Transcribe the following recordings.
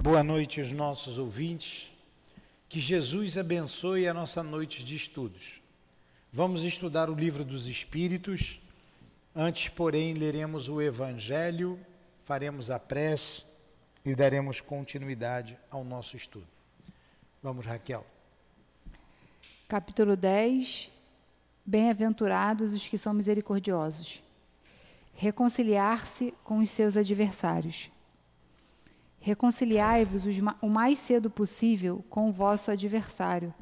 Boa noite aos nossos ouvintes. Que Jesus abençoe a nossa noite de estudos. Vamos estudar o livro dos Espíritos. Antes, porém, leremos o Evangelho, faremos a prece e daremos continuidade ao nosso estudo. Vamos, Raquel. Capítulo 10 Bem-aventurados os que são misericordiosos. Reconciliar-se com os seus adversários. Reconciliai-vos o mais cedo possível com o vosso adversário,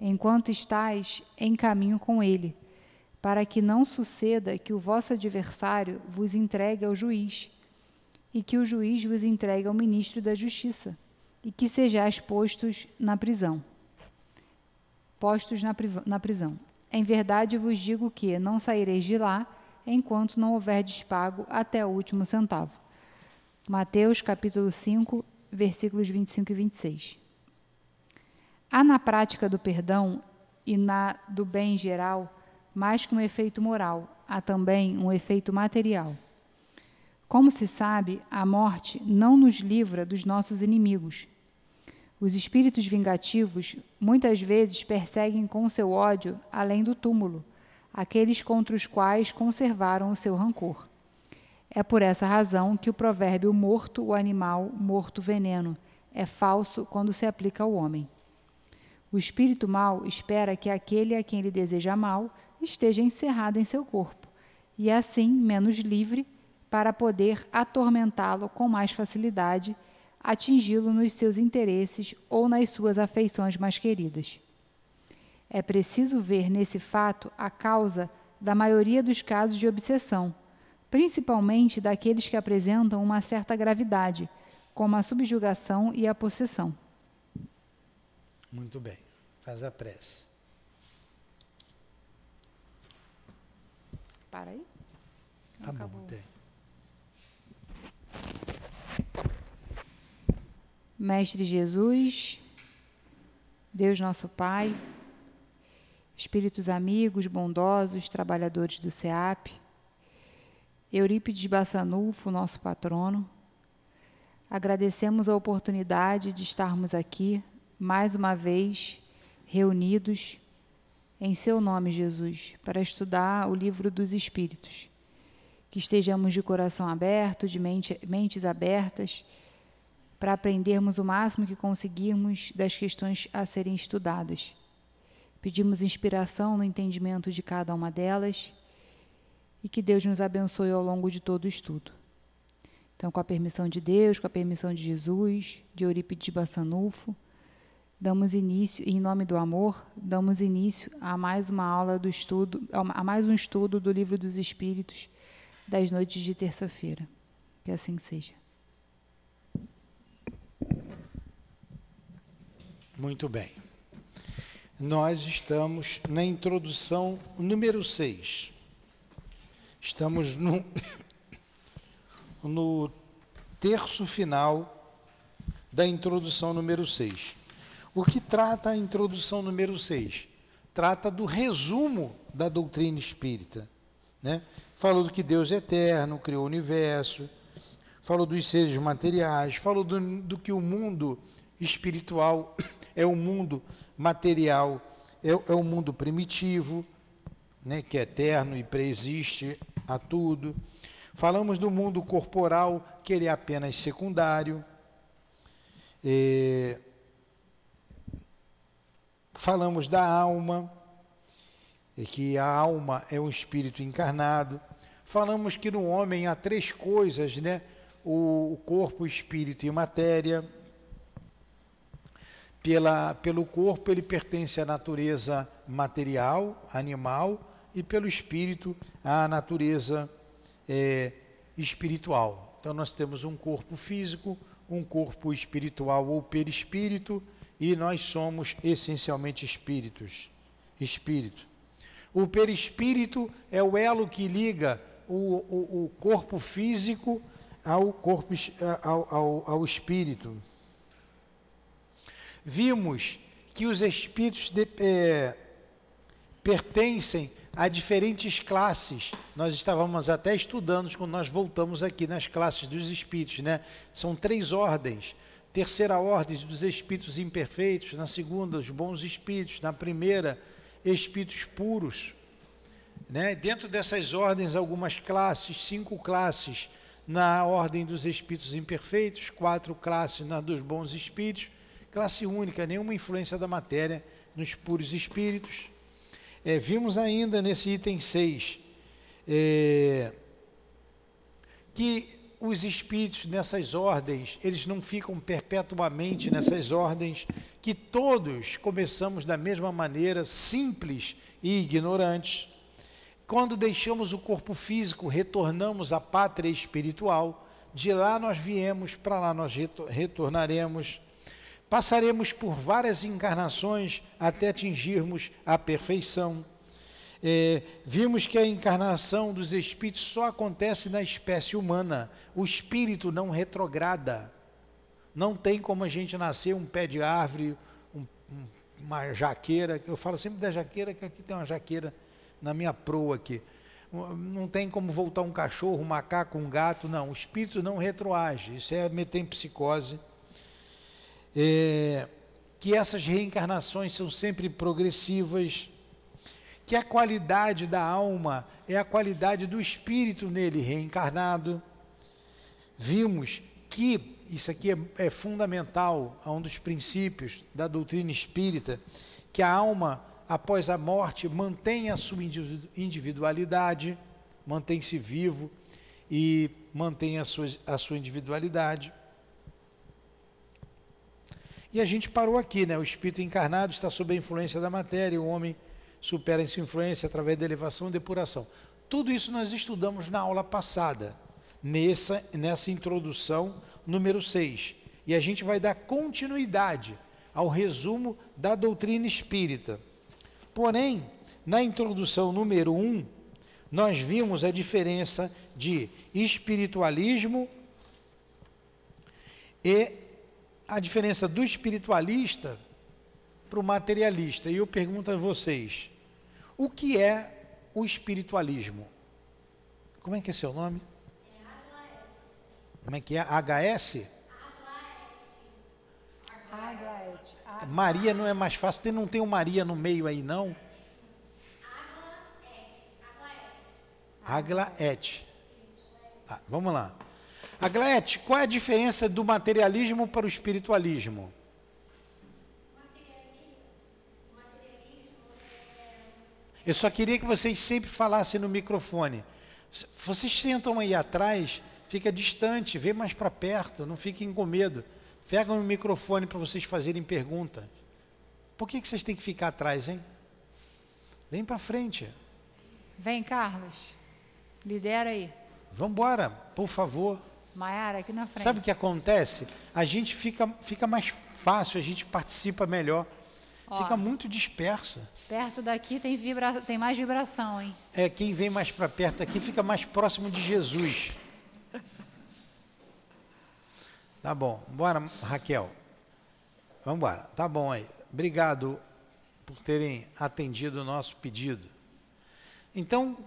enquanto estáis em caminho com ele, para que não suceda que o vosso adversário vos entregue ao juiz, e que o juiz vos entregue ao ministro da Justiça, e que sejais postos na prisão. Postos na, na prisão. Em verdade vos digo que não saireis de lá enquanto não houverdes pago até o último centavo. Mateus capítulo 5, versículos 25 e 26. Há na prática do perdão e na do bem geral mais que um efeito moral, há também um efeito material. Como se sabe, a morte não nos livra dos nossos inimigos. Os espíritos vingativos muitas vezes perseguem com seu ódio além do túmulo aqueles contra os quais conservaram o seu rancor. É por essa razão que o provérbio morto o animal, morto veneno é falso quando se aplica ao homem. O espírito mau espera que aquele a quem ele deseja mal esteja encerrado em seu corpo, e assim menos livre para poder atormentá-lo com mais facilidade, atingi-lo nos seus interesses ou nas suas afeições mais queridas. É preciso ver nesse fato a causa da maioria dos casos de obsessão principalmente daqueles que apresentam uma certa gravidade, como a subjugação e a possessão. Muito bem. Faz a prece. Para aí. Não tá acabou. bom, tem. Mestre Jesus, Deus nosso Pai, Espíritos amigos, bondosos, trabalhadores do SEAP, Eurípides Bassanufo, nosso patrono. Agradecemos a oportunidade de estarmos aqui, mais uma vez, reunidos em Seu nome, Jesus, para estudar o livro dos Espíritos. Que estejamos de coração aberto, de mente, mentes abertas, para aprendermos o máximo que conseguirmos das questões a serem estudadas. Pedimos inspiração no entendimento de cada uma delas e que Deus nos abençoe ao longo de todo o estudo. Então, com a permissão de Deus, com a permissão de Jesus, de Eurípides Bassanufo, damos início, em nome do amor, damos início a mais uma aula do estudo, a mais um estudo do Livro dos Espíritos das noites de terça-feira. Que assim seja. Muito bem. Nós estamos na introdução número 6 Estamos no, no terço final da introdução número 6. O que trata a introdução número 6? Trata do resumo da doutrina espírita. Né? Falou do que Deus é eterno, criou o universo, falou dos seres materiais, falou do, do que o mundo espiritual é o mundo material, é, é o mundo primitivo, né, que é eterno e preexiste a tudo. Falamos do mundo corporal, que ele é apenas secundário. E falamos da alma, e que a alma é um espírito encarnado. Falamos que no homem há três coisas, né? O, corpo, espírito e matéria. Pela, pelo corpo, ele pertence à natureza material, animal, e pelo espírito a natureza é, espiritual. Então nós temos um corpo físico, um corpo espiritual ou perispírito e nós somos essencialmente espíritos. Espírito. O perispírito é o elo que liga o, o, o corpo físico ao corpo ao, ao, ao espírito. Vimos que os espíritos de, é, pertencem a diferentes classes. Nós estávamos até estudando quando nós voltamos aqui nas classes dos espíritos, né? São três ordens. terceira ordem dos espíritos imperfeitos, na segunda, os bons espíritos, na primeira, espíritos puros. Né? Dentro dessas ordens, algumas classes, cinco classes na ordem dos espíritos imperfeitos, quatro classes na dos bons espíritos, classe única, nenhuma influência da matéria nos puros espíritos. É, vimos ainda nesse item 6 é, que os espíritos nessas ordens, eles não ficam perpetuamente nessas ordens, que todos começamos da mesma maneira, simples e ignorantes. Quando deixamos o corpo físico, retornamos à pátria espiritual, de lá nós viemos, para lá nós retornaremos. Passaremos por várias encarnações até atingirmos a perfeição. É, vimos que a encarnação dos espíritos só acontece na espécie humana. O espírito não retrograda. Não tem como a gente nascer um pé de árvore, um, uma jaqueira. Eu falo sempre da jaqueira, que aqui tem uma jaqueira na minha proa aqui. Não tem como voltar um cachorro, um macaco, um gato. Não, o espírito não retroage. Isso é metempsicose. psicose é, que essas reencarnações são sempre progressivas, que a qualidade da alma é a qualidade do espírito nele reencarnado. Vimos que isso aqui é, é fundamental a um dos princípios da doutrina espírita, que a alma após a morte mantém a sua individualidade, mantém-se vivo e mantém a sua, a sua individualidade. E a gente parou aqui, né? O espírito encarnado está sob a influência da matéria, o homem supera essa influência através da elevação e depuração. Tudo isso nós estudamos na aula passada, nessa, nessa introdução número 6. E a gente vai dar continuidade ao resumo da doutrina espírita. Porém, na introdução número 1, nós vimos a diferença de espiritualismo e a diferença do espiritualista para o materialista. E eu pergunto a vocês: o que é o espiritualismo? Como é que é seu nome? Como é que é? HS? Maria não é mais fácil, não tem um Maria no meio aí, não? Aglaet. Tá, vamos lá. Aglete, qual é a diferença do materialismo para o espiritualismo? Eu só queria que vocês sempre falassem no microfone. Vocês sentam aí atrás, fica distante, vê mais para perto, não fiquem com medo. Pegam no microfone para vocês fazerem perguntas. Por que, que vocês têm que ficar atrás, hein? Vem para frente. Vem, Carlos. Lidera aí. Vamos embora, por favor. Maiara, aqui na frente. Sabe o que acontece? A gente fica, fica mais fácil, a gente participa melhor. Ó, fica muito dispersa. Perto daqui tem, vibra, tem mais vibração, hein? É, quem vem mais para perto aqui fica mais próximo de Jesus. Tá bom, bora, Raquel. Vamos embora. Tá bom aí. Obrigado por terem atendido o nosso pedido. Então,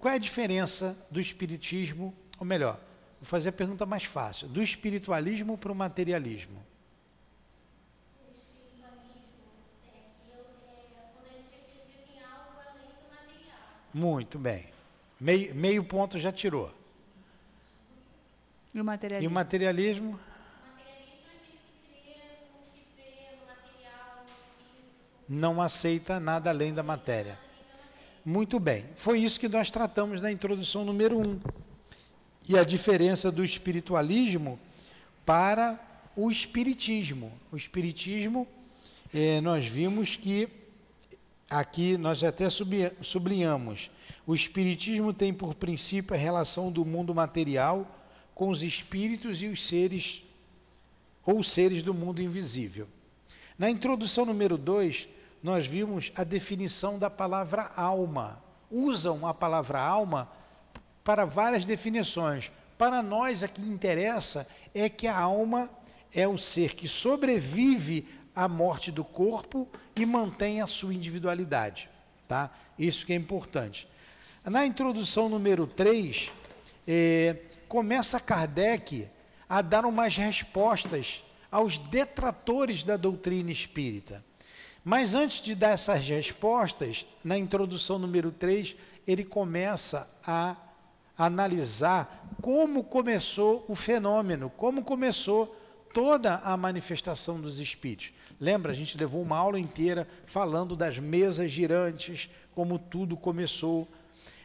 qual é a diferença do espiritismo, ou melhor, Vou fazer a pergunta mais fácil: do espiritualismo para o materialismo? O espiritualismo aquilo, quando a gente acredita em algo além do material. Muito bem. Meio, meio ponto já tirou. E o materialismo? E o materialismo? não aceita nada além da matéria. Muito bem. Foi isso que nós tratamos na introdução número 1. Um e a diferença do espiritualismo para o espiritismo. O espiritismo, eh, nós vimos que aqui nós até sublinhamos. O espiritismo tem por princípio a relação do mundo material com os espíritos e os seres ou seres do mundo invisível. Na introdução número 2, nós vimos a definição da palavra alma. Usam a palavra alma para várias definições. Para nós, a que interessa é que a alma é o ser que sobrevive à morte do corpo e mantém a sua individualidade. Tá? Isso que é importante. Na introdução número 3, é, começa Kardec a dar umas respostas aos detratores da doutrina espírita. Mas antes de dar essas respostas, na introdução número 3, ele começa a analisar como começou o fenômeno, como começou toda a manifestação dos espíritos. Lembra, a gente levou uma aula inteira falando das mesas girantes, como tudo começou.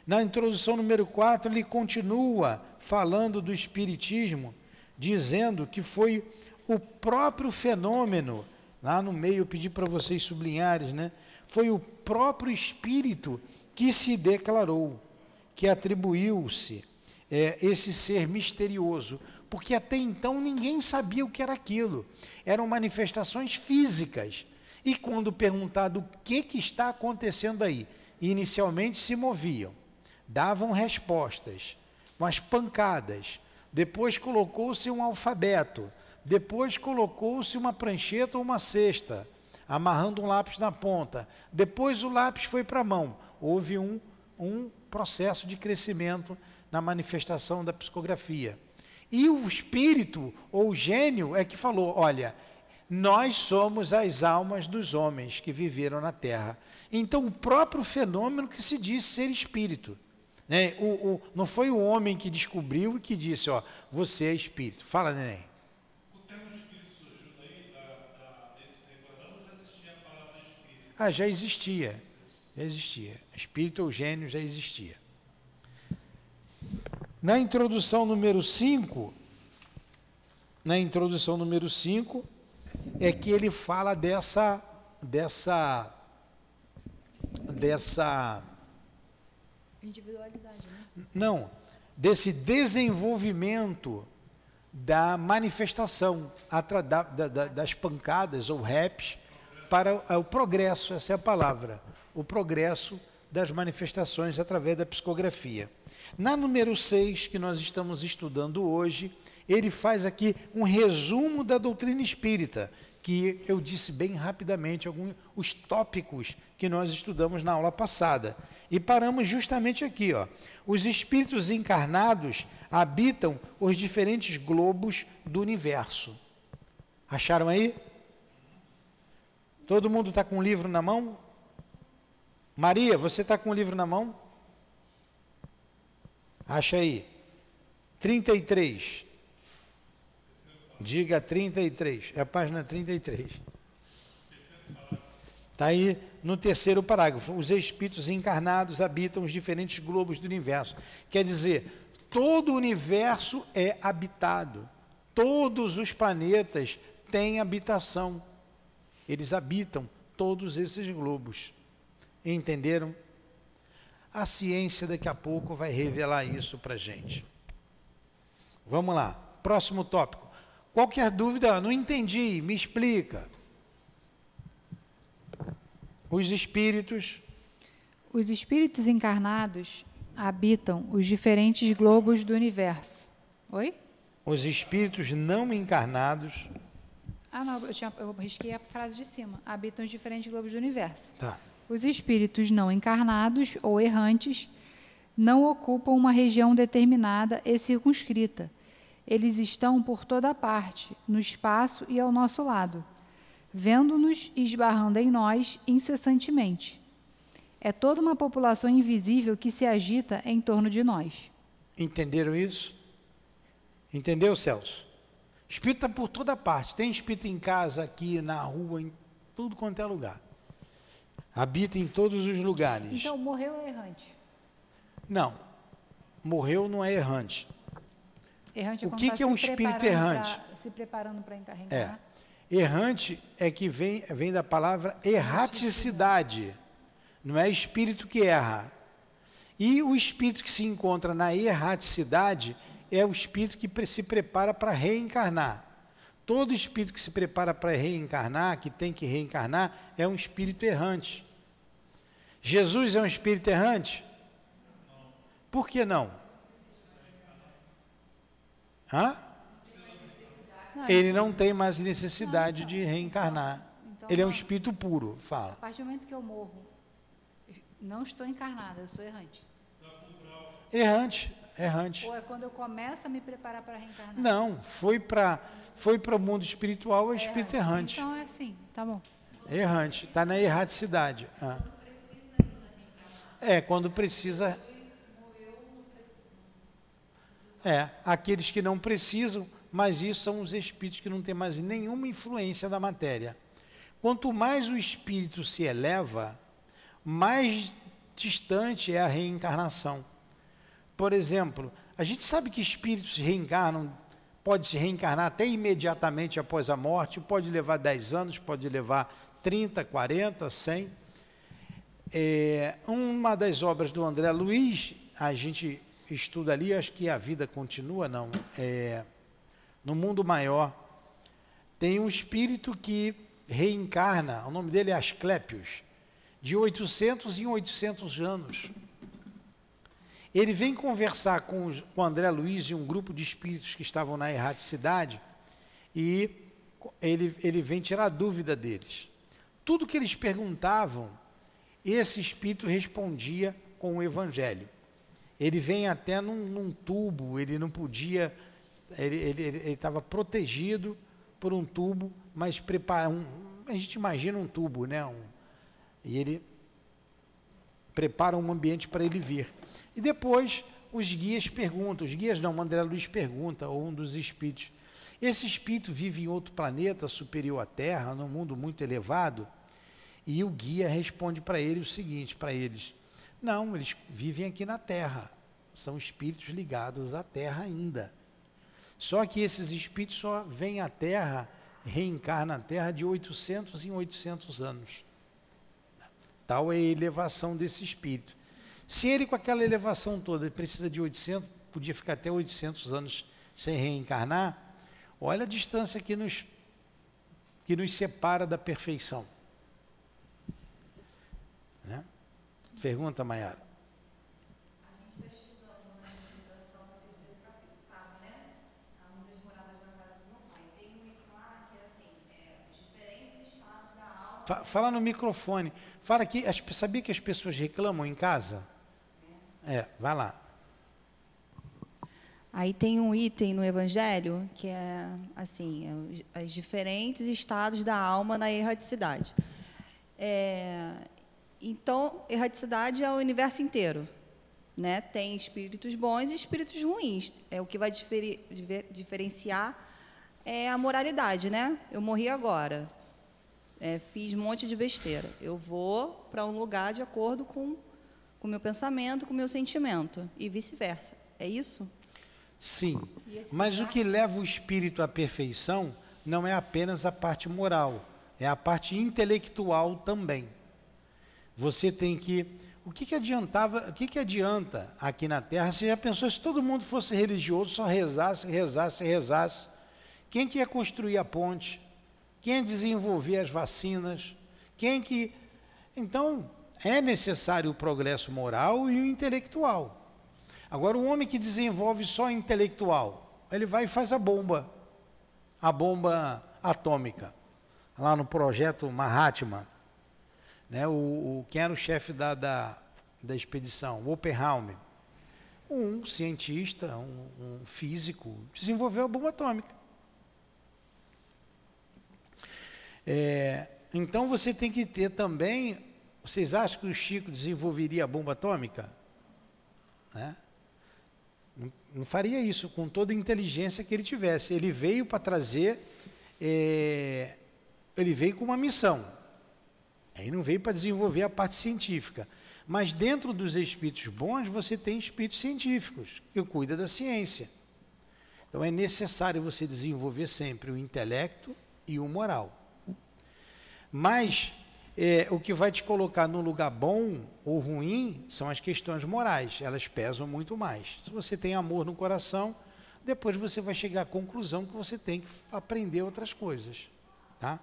Na introdução número 4, ele continua falando do espiritismo, dizendo que foi o próprio fenômeno, lá no meio eu pedi para vocês sublinharem, né? Foi o próprio espírito que se declarou, que atribuiu-se é, esse ser misterioso, porque até então ninguém sabia o que era aquilo. Eram manifestações físicas. E quando perguntado o que, que está acontecendo aí, inicialmente se moviam, davam respostas, com as pancadas. Depois colocou-se um alfabeto. Depois colocou-se uma prancheta ou uma cesta, amarrando um lápis na ponta. Depois o lápis foi para a mão. Houve um, um processo de crescimento na manifestação da psicografia. E o espírito ou o gênio é que falou: olha, nós somos as almas dos homens que viveram na terra. Então, o próprio fenômeno que se diz ser espírito. Né? O, o, não foi o homem que descobriu e que disse: ó, você é espírito. Fala, neném. Ah, já existia. Já existia. Espírito ou gênio já existia. Na introdução número 5, na introdução número 5, é que ele fala dessa dessa dessa individualidade, né? Não, desse desenvolvimento da manifestação da, da, das pancadas ou raps para o, o progresso, essa é a palavra, o progresso das manifestações através da psicografia. Na número 6, que nós estamos estudando hoje, ele faz aqui um resumo da doutrina espírita, que eu disse bem rapidamente alguns os tópicos que nós estudamos na aula passada. E paramos justamente aqui, ó. Os espíritos encarnados habitam os diferentes globos do universo. Acharam aí? Todo mundo está com um livro na mão? Maria, você está com o livro na mão? Acha aí. 33. Diga 33. É a página 33. Está aí no terceiro parágrafo. Os espíritos encarnados habitam os diferentes globos do universo. Quer dizer, todo o universo é habitado. Todos os planetas têm habitação. Eles habitam todos esses globos. Entenderam? A ciência daqui a pouco vai revelar isso para a gente. Vamos lá, próximo tópico. Qualquer dúvida, não entendi, me explica. Os espíritos. Os espíritos encarnados habitam os diferentes globos do universo. Oi? Os espíritos não encarnados. Ah, não, eu, tinha, eu risquei a frase de cima. Habitam os diferentes globos do universo. Tá. Os espíritos não encarnados ou errantes não ocupam uma região determinada e circunscrita. Eles estão por toda parte, no espaço e ao nosso lado, vendo-nos e esbarrando em nós incessantemente. É toda uma população invisível que se agita em torno de nós. Entenderam isso? Entendeu, Celso? Espírito está por toda parte. Tem espírito em casa, aqui, na rua, em tudo quanto é lugar habita em todos os lugares. Então, morreu é errante? Não, morreu não é errante. Errante é o que, tá que é um espírito errante? Pra, se preparando para encarregar. É. Errante é que vem, vem da palavra erraticidade. Não é espírito que erra. E o espírito que se encontra na erraticidade é o espírito que se prepara para reencarnar. Todo espírito que se prepara para reencarnar, que tem que reencarnar, é um espírito errante. Jesus é um espírito errante? Por que não? Hã? Ele não tem mais necessidade de reencarnar. Então, Ele é um espírito puro, fala. A partir do momento que eu morro, não estou encarnada, eu sou errante. Errante. errante. Ou é quando eu começo a me preparar para reencarnar? Não, foi para foi o mundo espiritual, é espírito errante. Então é assim, tá bom. Errante, está na erraticidade. Ah. É, quando precisa. É, aqueles que não precisam, mas isso são os espíritos que não têm mais nenhuma influência da matéria. Quanto mais o espírito se eleva, mais distante é a reencarnação. Por exemplo, a gente sabe que espíritos reencarnam, pode se reencarnar até imediatamente após a morte, pode levar 10 anos, pode levar 30, 40, 100. É, uma das obras do André Luiz, a gente estuda ali, acho que a vida continua, não. É, no mundo maior, tem um espírito que reencarna, o nome dele é Asclépios, de 800 em 800 anos. Ele vem conversar com, o André Luiz e um grupo de espíritos que estavam na erraticidade e ele, ele vem tirar dúvida deles. Tudo que eles perguntavam, esse espírito respondia com o evangelho. Ele vem até num, num tubo, ele não podia, ele estava protegido por um tubo, mas prepara, um, a gente imagina um tubo, né? Um, e ele prepara um ambiente para ele vir. E depois os guias perguntam, os guias não, André Luiz pergunta, ou um dos espíritos. Esse espírito vive em outro planeta superior à Terra, num mundo muito elevado? E o guia responde para ele o seguinte, para eles: Não, eles vivem aqui na Terra. São espíritos ligados à Terra ainda. Só que esses espíritos só vêm à Terra, reencarnam na Terra de 800 em 800 anos. Tal é a elevação desse espírito. Se ele, com aquela elevação toda, precisa de 800, podia ficar até 800 anos sem reencarnar, olha a distância que nos, que nos separa da perfeição. Né? Pergunta, Mayara. Fala no microfone. Fala que sabia que as pessoas reclamam em casa? É, vai lá. Aí tem um item no Evangelho que é assim, é os diferentes estados da alma na erraticidade. É, então, erraticidade é o universo inteiro, né? Tem espíritos bons e espíritos ruins. É o que vai diferi, diferenciar é a moralidade, né? Eu morri agora, é, fiz um monte de besteira. Eu vou para um lugar de acordo com o meu pensamento, com o meu sentimento, e vice-versa. É isso? Sim. Mas o que leva o espírito à perfeição não é apenas a parte moral, é a parte intelectual também. Você tem que. O que, que adiantava, o que, que adianta aqui na Terra? Você já pensou se todo mundo fosse religioso, só rezasse, rezasse, rezasse? Quem que ia construir a ponte? quem desenvolver as vacinas, quem que. Então, é necessário o progresso moral e o intelectual. Agora, o homem que desenvolve só intelectual, ele vai e faz a bomba, a bomba atômica, lá no projeto Mahatma. Né, o, o, quem era o chefe da, da, da expedição? Oppenheimer. Um cientista, um, um físico, desenvolveu a bomba atômica. É, então você tem que ter também. Vocês acham que o Chico desenvolveria a bomba atômica? Né? Não, não, faria isso com toda a inteligência que ele tivesse. Ele veio para trazer. É, ele veio com uma missão. Ele não veio para desenvolver a parte científica. Mas dentro dos espíritos bons, você tem espíritos científicos, que cuidam da ciência. Então é necessário você desenvolver sempre o intelecto e o moral. Mas é, o que vai te colocar no lugar bom ou ruim são as questões morais, elas pesam muito mais. Se você tem amor no coração, depois você vai chegar à conclusão que você tem que aprender outras coisas. Tá?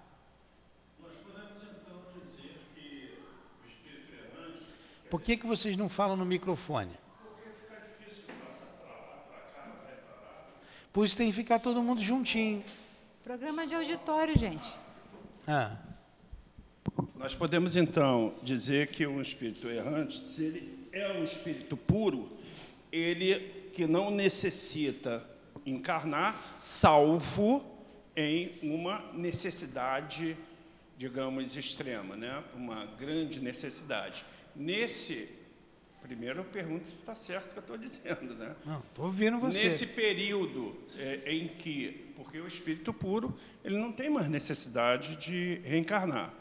Nós podemos então dizer que o espírito errante. Por que, que vocês não falam no microfone? Porque fica difícil passar para lá, para cá, vai para lá. Por isso tem que ficar todo mundo juntinho. Programa de auditório, gente. Ah. Nós podemos então dizer que um espírito errante, se ele é um espírito puro, ele que não necessita encarnar, salvo em uma necessidade, digamos, extrema, né? uma grande necessidade. Nesse, primeiro eu pergunto se está certo o que eu estou dizendo. Né? Não, estou ouvindo você. Nesse período é, em que, porque o espírito puro, ele não tem mais necessidade de reencarnar.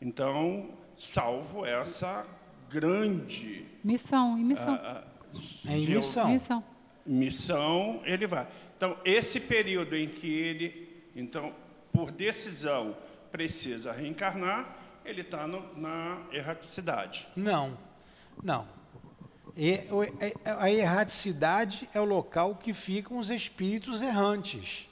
Então, salvo essa grande Missão, em missão. ah, ah, É em geo- missão. Missão. missão, ele vai. Então, esse período em que ele, então, por decisão, precisa reencarnar, ele está na erraticidade. Não, não. E, a erraticidade é o local que ficam os espíritos errantes.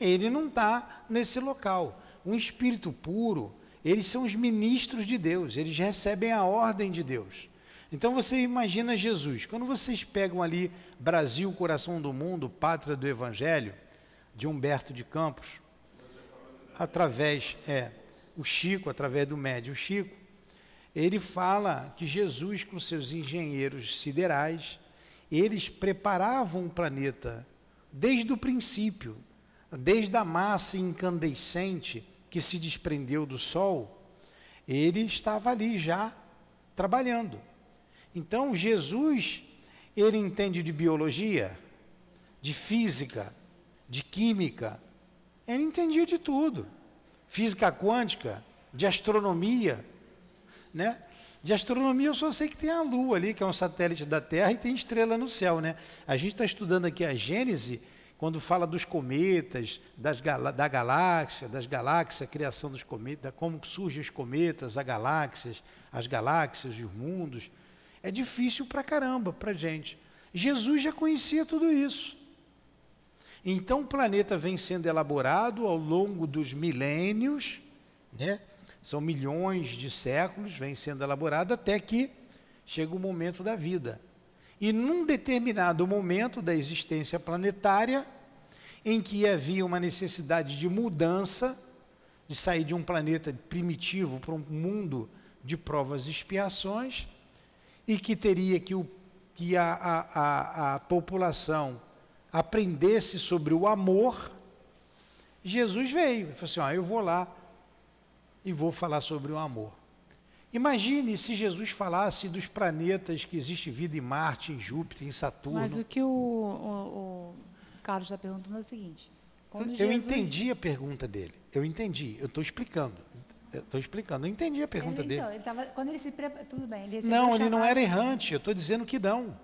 Ele não está nesse local. Um espírito puro, eles são os ministros de Deus, eles recebem a ordem de Deus. Então você imagina Jesus, quando vocês pegam ali Brasil, coração do mundo, pátria do Evangelho, de Humberto de Campos, através, é, o Chico, através do médium Chico, ele fala que Jesus, com seus engenheiros siderais, eles preparavam o planeta desde o princípio, desde a massa incandescente que se desprendeu do Sol, ele estava ali já trabalhando. Então, Jesus, ele entende de biologia, de física, de química, ele entendia de tudo. Física quântica, de astronomia, né? De astronomia eu só sei que tem a Lua ali, que é um satélite da Terra, e tem estrela no céu, né? A gente está estudando aqui a Gênese, quando fala dos cometas, das da galáxia, das galáxias, a criação dos cometas, como surgem os cometas, as galáxias, as galáxias os mundos. É difícil pra caramba pra gente. Jesus já conhecia tudo isso. Então o planeta vem sendo elaborado ao longo dos milênios, né? São milhões de séculos, vem sendo elaborado até que chega o momento da vida. E num determinado momento da existência planetária, em que havia uma necessidade de mudança, de sair de um planeta primitivo para um mundo de provas e expiações, e que teria que, o, que a, a, a, a população aprendesse sobre o amor, Jesus veio e falou assim: ó, eu vou lá e vou falar sobre o amor. Imagine se Jesus falasse dos planetas que existe vida em Marte, em Júpiter, em Saturno. Mas o que o, o- o Carlos está perguntando é o seguinte. Eu Jesus- entendi a pergunta dele. Eu entendi. Eu estou explicando. Eu estou explicando. Eu entendi a pergunta ele, dele. Então, ele tava, quando ele se prepara, tudo bem. Ele Não, ele não chamado- era errante. Eu estou dizendo que não.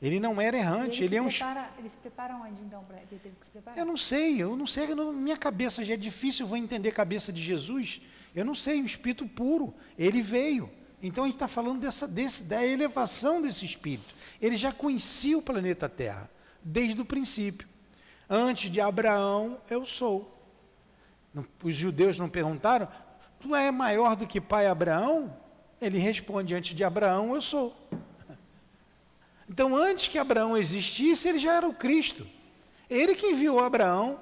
Ele não era errante. Ele, se é um. prepara, ele se prepara onde, então, para ele teve que se preparar? Eu não sei. Eu não sei. não- minha cabeça já é difícil. Eu vou entender a cabeça de Jesus. Eu não sei. O Espírito puro. Ele veio. Então a gente está falando dessa, desse, da elevação desse Espírito. Ele já conhecia o planeta Terra desde o princípio. Antes de Abraão, eu sou. Os judeus não perguntaram, tu é maior do que pai Abraão? Ele responde, antes de Abraão, eu sou. Então, antes que Abraão existisse, ele já era o Cristo. Ele que enviou Abraão,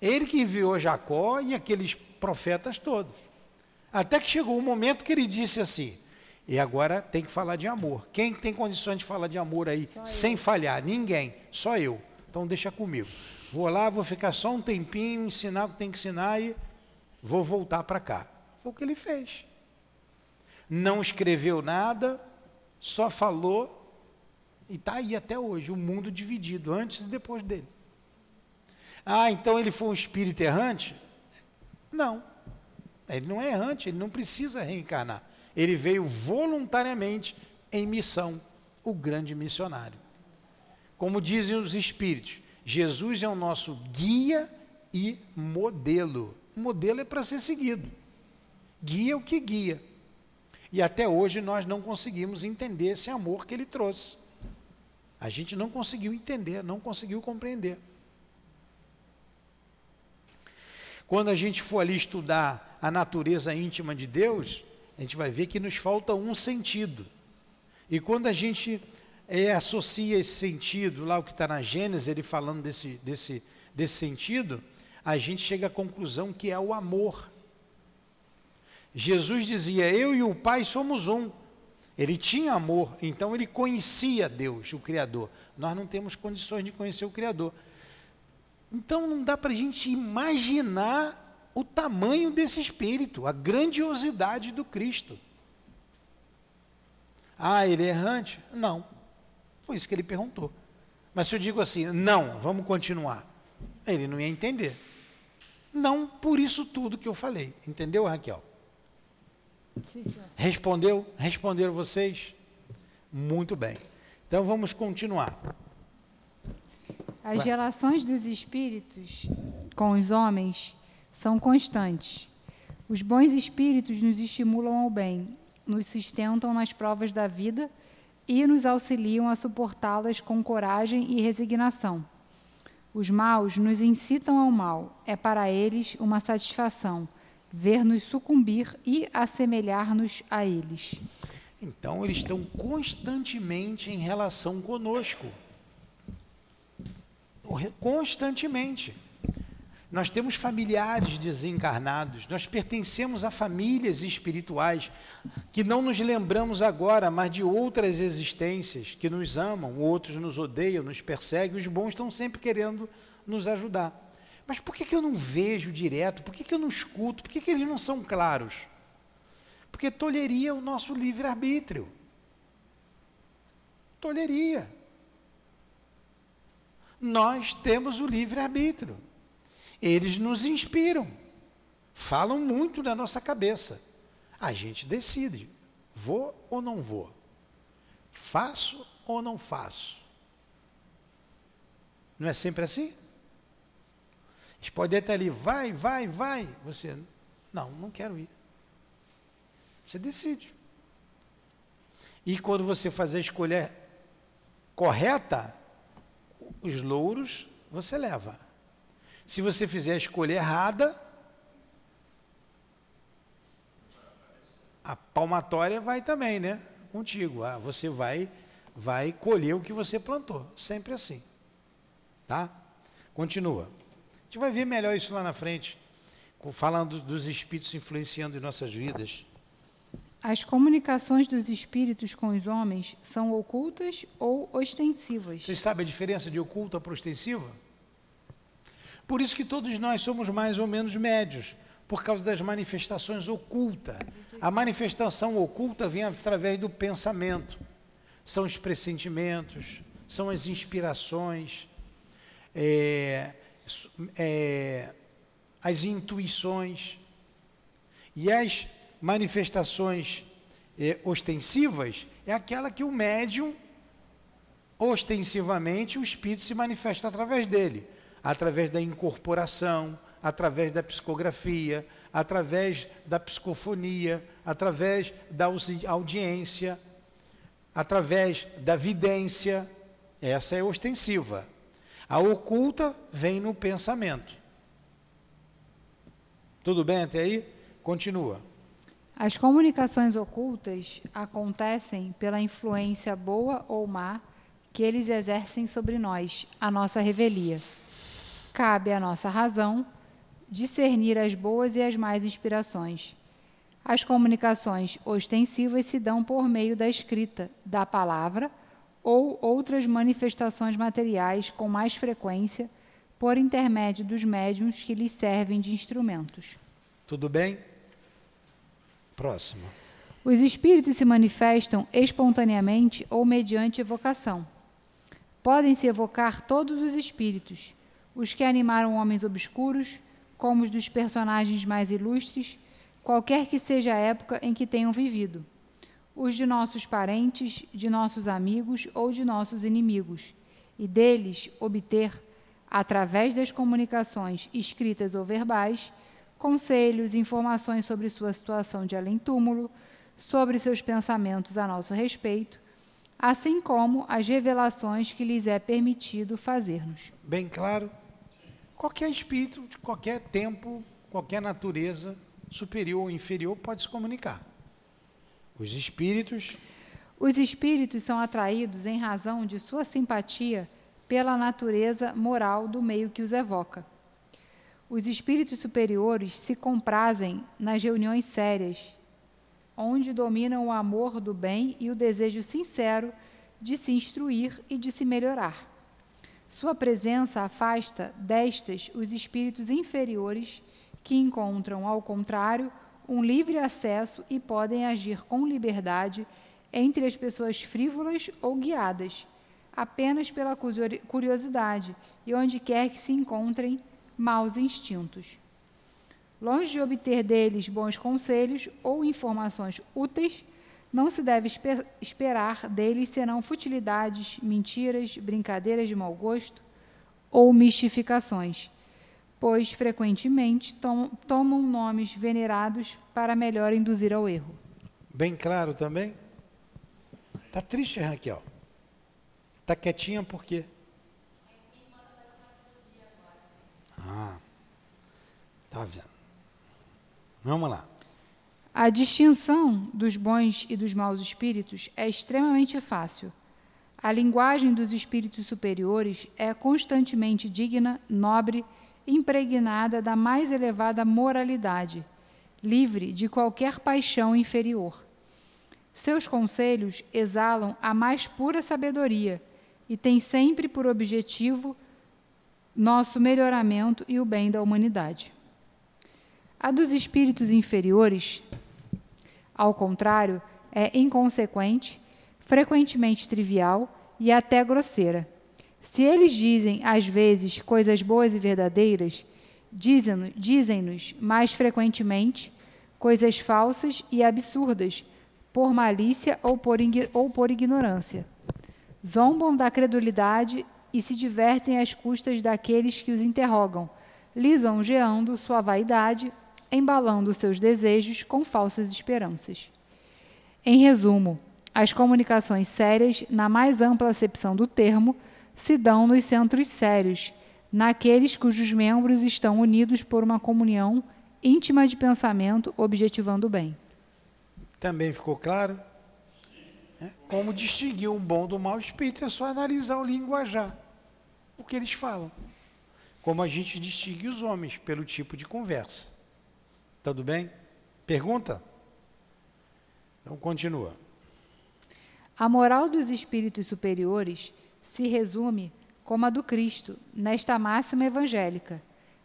ele que enviou Jacó e aqueles profetas todos. Até que chegou um momento que ele disse assim: e agora tem que falar de amor. Quem tem condições de falar de amor aí sem falhar? Ninguém, só eu. Então deixa comigo. Vou lá, vou ficar só um tempinho, ensinar o que tem que ensinar e vou voltar para cá. Foi o que ele fez. Não escreveu nada, só falou e está aí até hoje, o mundo dividido, antes e depois dele. Ah, então ele foi um espírito errante? Não. Ele não é errante, ele não precisa reencarnar. Ele veio voluntariamente em missão, o grande missionário. Como dizem os espíritos, Jesus é o nosso guia e modelo. Modelo é para ser seguido. Guia é o que guia. E até hoje nós não conseguimos entender esse amor que ele trouxe. A gente não conseguiu entender, não conseguiu compreender. Quando a gente for ali estudar a natureza íntima de Deus, a gente vai ver que nos falta um sentido. E quando a gente é, associa esse sentido, lá o que está na Gênesis, ele falando desse, desse, desse sentido, a gente chega à conclusão que é o amor. Jesus dizia: Eu e o Pai somos um. Ele tinha amor, então ele conhecia Deus, o Criador. Nós não temos condições de conhecer o Criador. Então não dá para a gente imaginar o tamanho desse Espírito, a grandiosidade do Cristo. Ah, ele é errante? Não. Foi isso que ele perguntou. Mas se eu digo assim, não, vamos continuar, ele não ia entender. Não por isso tudo que eu falei. Entendeu, Raquel? Sim, senhor. Respondeu? Responderam vocês? Muito bem. Então vamos continuar. As relações dos espíritos com os homens são constantes. Os bons espíritos nos estimulam ao bem, nos sustentam nas provas da vida e nos auxiliam a suportá-las com coragem e resignação. Os maus nos incitam ao mal, é para eles uma satisfação ver-nos sucumbir e assemelhar-nos a eles. Então, eles estão constantemente em relação conosco. Constantemente. Nós temos familiares desencarnados, nós pertencemos a famílias espirituais que não nos lembramos agora, mas de outras existências que nos amam, outros nos odeiam, nos perseguem, os bons estão sempre querendo nos ajudar. Mas por que, que eu não vejo direto? Por que, que eu não escuto? Por que, que eles não são claros? Porque tolheria o nosso livre-arbítrio. Tolheria. Nós temos o livre-arbítrio. Eles nos inspiram, falam muito na nossa cabeça. A gente decide: vou ou não vou? Faço ou não faço? Não é sempre assim? Gente pode até ali, vai, vai, vai. Você, não, não quero ir. Você decide. E quando você fazer a escolha correta, os louros você leva. Se você fizer a escolha errada, a palmatória vai também, né? Contigo. Ah, você vai vai colher o que você plantou. Sempre assim. Tá? Continua. Gente vai ver melhor isso lá na frente, falando dos espíritos influenciando em nossas vidas. As comunicações dos espíritos com os homens são ocultas ou ostensivas. Vocês sabem a diferença de oculta para ostensiva? Por isso que todos nós somos mais ou menos médios, por causa das manifestações ocultas. A manifestação oculta vem através do pensamento. São os pressentimentos, são as inspirações, é, é, as intuições. E as manifestações é, ostensivas é aquela que o médium, ostensivamente, o espírito se manifesta através dele através da incorporação, através da psicografia, através da psicofonia, através da audiência, através da vidência. Essa é ostensiva. A oculta vem no pensamento. Tudo bem até aí? Continua. As comunicações ocultas acontecem pela influência boa ou má que eles exercem sobre nós, a nossa revelia cabe à nossa razão discernir as boas e as más inspirações. As comunicações ostensivas se dão por meio da escrita, da palavra ou outras manifestações materiais com mais frequência por intermédio dos médiums que lhes servem de instrumentos. Tudo bem? Próximo. Os espíritos se manifestam espontaneamente ou mediante evocação. Podem-se evocar todos os espíritos, os que animaram homens obscuros, como os dos personagens mais ilustres, qualquer que seja a época em que tenham vivido, os de nossos parentes, de nossos amigos ou de nossos inimigos, e deles obter, através das comunicações escritas ou verbais, conselhos, informações sobre sua situação de além-túmulo, sobre seus pensamentos a nosso respeito, assim como as revelações que lhes é permitido fazer-nos. Bem claro? Qualquer espírito de qualquer tempo, qualquer natureza, superior ou inferior, pode se comunicar. Os espíritos. Os espíritos são atraídos em razão de sua simpatia pela natureza moral do meio que os evoca. Os espíritos superiores se comprazem nas reuniões sérias, onde dominam o amor do bem e o desejo sincero de se instruir e de se melhorar. Sua presença afasta destas os espíritos inferiores que encontram, ao contrário, um livre acesso e podem agir com liberdade entre as pessoas frívolas ou guiadas, apenas pela curiosidade e onde quer que se encontrem maus instintos. Longe de obter deles bons conselhos ou informações úteis, não se deve esperar deles senão futilidades, mentiras, brincadeiras de mau gosto ou mistificações, pois frequentemente tom tomam nomes venerados para melhor induzir ao erro. Bem claro também? Tá triste, Raquel? Tá quietinha por quê? Ah, tá vendo. Vamos lá. A distinção dos bons e dos maus espíritos é extremamente fácil. A linguagem dos espíritos superiores é constantemente digna, nobre, impregnada da mais elevada moralidade, livre de qualquer paixão inferior. Seus conselhos exalam a mais pura sabedoria e têm sempre por objetivo nosso melhoramento e o bem da humanidade. A dos espíritos inferiores ao contrário, é inconsequente, frequentemente trivial e até grosseira. Se eles dizem, às vezes, coisas boas e verdadeiras, dizem-nos dizem mais frequentemente coisas falsas e absurdas, por malícia ou por, ou por ignorância. Zombam da credulidade e se divertem às custas daqueles que os interrogam, lisonjeando sua vaidade embalando seus desejos com falsas esperanças. Em resumo, as comunicações sérias, na mais ampla acepção do termo, se dão nos centros sérios, naqueles cujos membros estão unidos por uma comunhão íntima de pensamento, objetivando o bem. Também ficou claro? É? Como distinguir um bom do mau espírito é só analisar o linguajar, o que eles falam. Como a gente distingue os homens pelo tipo de conversa. Tudo bem? Pergunta? Então continua. A moral dos espíritos superiores se resume como a do Cristo, nesta máxima evangélica: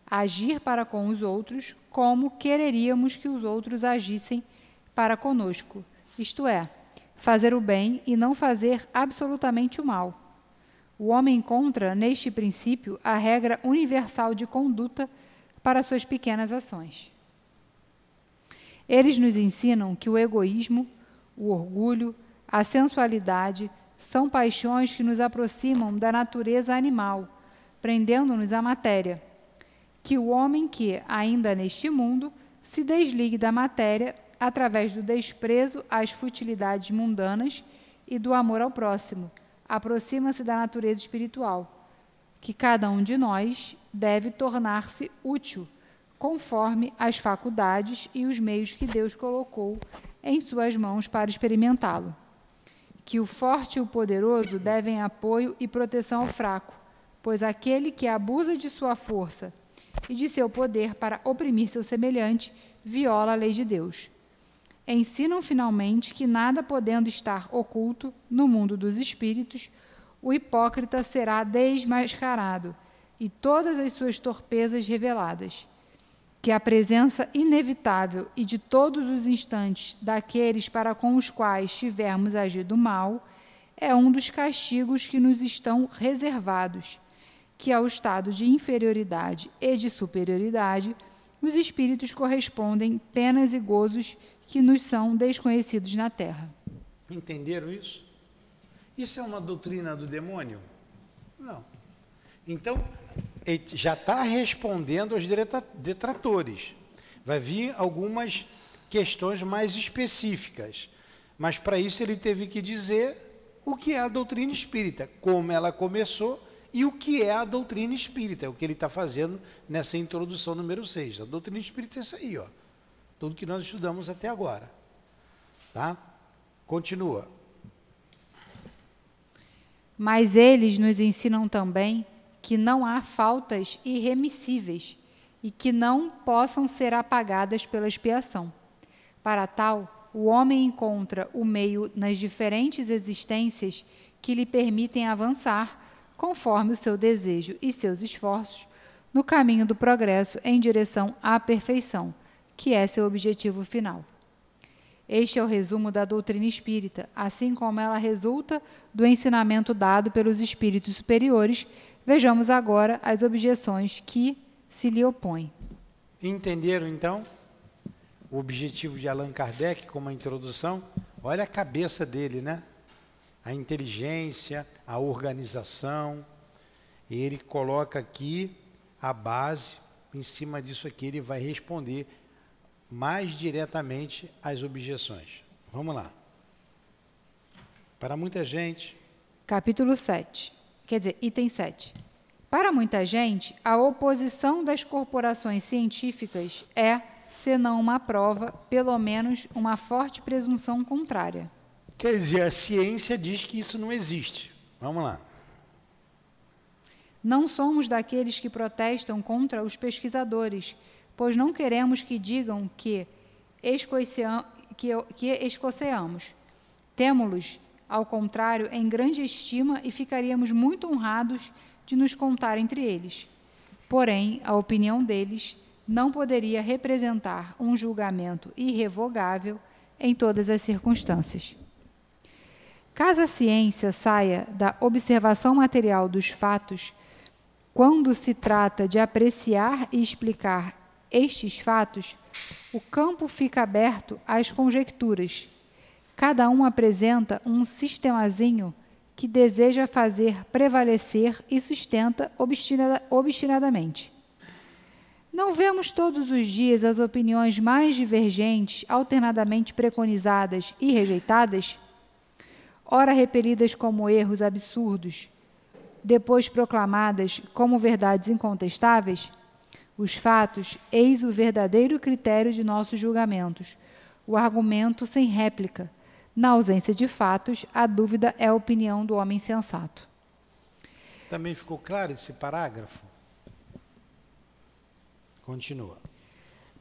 agir para com os outros como quereríamos que os outros agissem para conosco, isto é, fazer o bem e não fazer absolutamente o mal. O homem encontra neste princípio a regra universal de conduta para suas pequenas ações. Eles nos ensinam que o egoísmo, o orgulho, a sensualidade são paixões que nos aproximam da natureza animal, prendendo-nos à matéria. Que o homem que, ainda neste mundo, se desligue da matéria através do desprezo às futilidades mundanas e do amor ao próximo, aproxima-se da natureza espiritual, que cada um de nós deve tornar-se útil conforme as faculdades e os meios que Deus colocou em suas mãos para experimentá-lo. Que o forte e o poderoso devem apoio e proteção ao fraco, pois aquele que abusa de sua força e de seu poder para oprimir seu semelhante viola a lei de Deus. Ensinam finalmente que nada podendo estar oculto no mundo dos espíritos, o hipócrita será desmascarado e todas as suas torpezas reveladas que a presença inevitável e de todos os instantes daqueles para com os quais tivermos agido mal é um dos castigos que nos estão reservados, que ao estado de inferioridade e de superioridade os espíritos correspondem penas e gozos que nos são desconhecidos na terra. Entenderam isso? Isso é uma doutrina do demônio? Não. Então, já está respondendo aos detratores. Vai vir algumas questões mais específicas. Mas para isso ele teve que dizer o que é a doutrina espírita, como ela começou e o que é a doutrina espírita. O que ele está fazendo nessa introdução número 6. A doutrina espírita é isso aí, ó. Tudo que nós estudamos até agora. Tá? Continua. Mas eles nos ensinam também que não há faltas irremissíveis e que não possam ser apagadas pela expiação. Para tal, o homem encontra o meio nas diferentes existências que lhe permitem avançar, conforme o seu desejo e seus esforços, no caminho do progresso em direção à perfeição, que é seu objetivo final. Este é o resumo da doutrina espírita, assim como ela resulta do ensinamento dado pelos espíritos superiores. Vejamos agora as objeções que se lhe opõem. Entenderam então o objetivo de Allan Kardec como a introdução? Olha a cabeça dele, né? A inteligência, a organização. Ele coloca aqui a base, em cima disso aqui ele vai responder mais diretamente às objeções. Vamos lá. Para muita gente. Capítulo 7. Quer dizer, item 7. Para muita gente, a oposição das corporações científicas é, se não uma prova, pelo menos uma forte presunção contrária. Quer dizer, a ciência diz que isso não existe. Vamos lá. Não somos daqueles que protestam contra os pesquisadores, pois não queremos que digam que, escoceamos. Temos-los, ao contrário, em grande estima e ficaríamos muito honrados de nos contar entre eles. Porém, a opinião deles não poderia representar um julgamento irrevogável em todas as circunstâncias. Caso a ciência saia da observação material dos fatos, quando se trata de apreciar e explicar estes fatos, o campo fica aberto às conjecturas. Cada um apresenta um sistemazinho que deseja fazer prevalecer e sustenta obstinada, obstinadamente. Não vemos todos os dias as opiniões mais divergentes, alternadamente preconizadas e rejeitadas? Ora repelidas como erros absurdos, depois proclamadas como verdades incontestáveis? Os fatos, eis o verdadeiro critério de nossos julgamentos, o argumento sem réplica. Na ausência de fatos, a dúvida é a opinião do homem sensato. Também ficou claro esse parágrafo? Continua.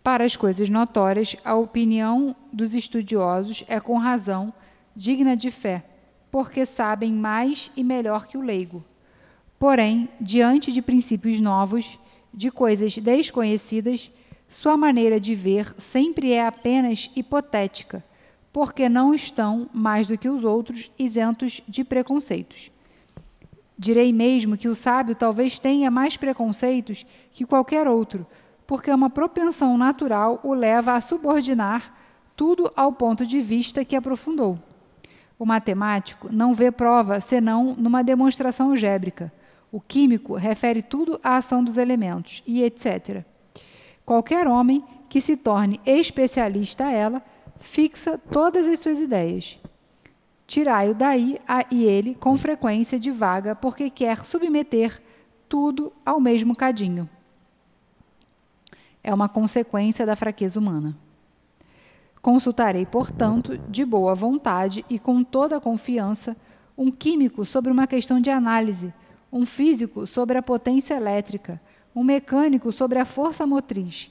Para as coisas notórias, a opinião dos estudiosos é com razão digna de fé, porque sabem mais e melhor que o leigo. Porém, diante de princípios novos, de coisas desconhecidas, sua maneira de ver sempre é apenas hipotética, porque não estão, mais do que os outros, isentos de preconceitos. Direi mesmo que o sábio talvez tenha mais preconceitos que qualquer outro, porque uma propensão natural o leva a subordinar tudo ao ponto de vista que aprofundou. O matemático não vê prova senão numa demonstração algébrica o químico refere tudo à ação dos elementos e etc. Qualquer homem que se torne especialista a ela fixa todas as suas ideias. Tirai-o daí a, e ele, com frequência, divaga porque quer submeter tudo ao mesmo cadinho. É uma consequência da fraqueza humana. Consultarei, portanto, de boa vontade e com toda a confiança, um químico sobre uma questão de análise um físico sobre a potência elétrica, um mecânico sobre a força motriz.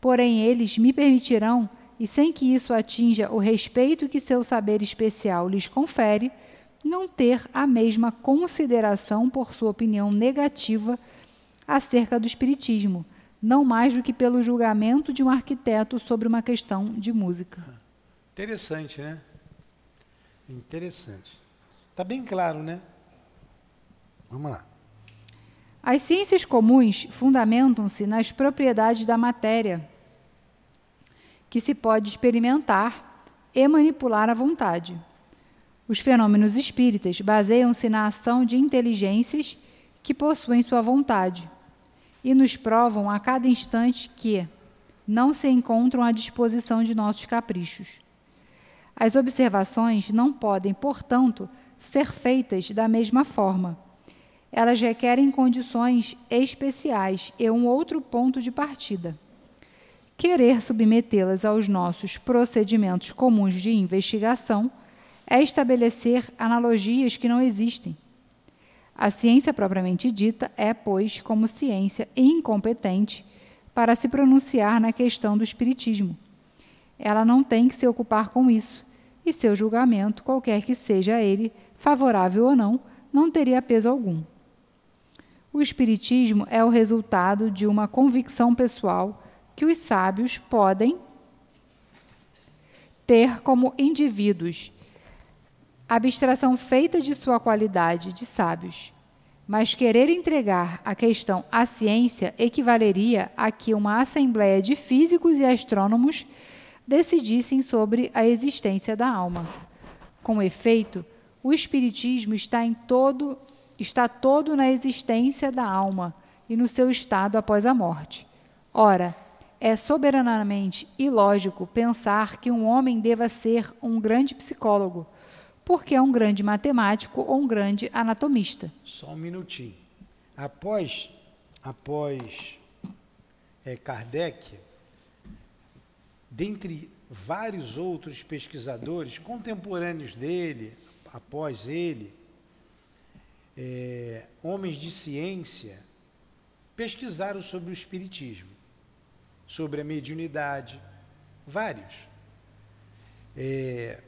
Porém, eles me permitirão, e sem que isso atinja o respeito que seu saber especial lhes confere, não ter a mesma consideração por sua opinião negativa acerca do Espiritismo, não mais do que pelo julgamento de um arquiteto sobre uma questão de música. Interessante, né? Interessante. Está bem claro, né? Vamos lá. As ciências comuns fundamentam-se nas propriedades da matéria, que se pode experimentar e manipular à vontade. Os fenômenos espíritas baseiam-se na ação de inteligências que possuem sua vontade e nos provam a cada instante que não se encontram à disposição de nossos caprichos. As observações não podem, portanto, ser feitas da mesma forma elas requerem condições especiais e um outro ponto de partida. Querer submetê-las aos nossos procedimentos comuns de investigação é estabelecer analogias que não existem. A ciência propriamente dita é, pois, como ciência incompetente para se pronunciar na questão do espiritismo. ela não tem que se ocupar com isso, e seu julgamento, qualquer que seja ele, favorável ou não, não teria peso algum. O Espiritismo é o resultado de uma convicção pessoal que os sábios podem ter como indivíduos, abstração feita de sua qualidade de sábios. Mas querer entregar a questão à ciência equivaleria a que uma assembleia de físicos e astrônomos decidissem sobre a existência da alma. Com efeito, o espiritismo está em todo está todo na existência da alma e no seu estado após a morte. Ora, é soberanamente ilógico pensar que um homem deva ser um grande psicólogo, porque é um grande matemático ou um grande anatomista. Só um minutinho. Após, após é, Kardec, dentre vários outros pesquisadores contemporâneos dele, após ele, é, homens de ciência, pesquisaram sobre o Espiritismo, sobre a mediunidade, vários. É,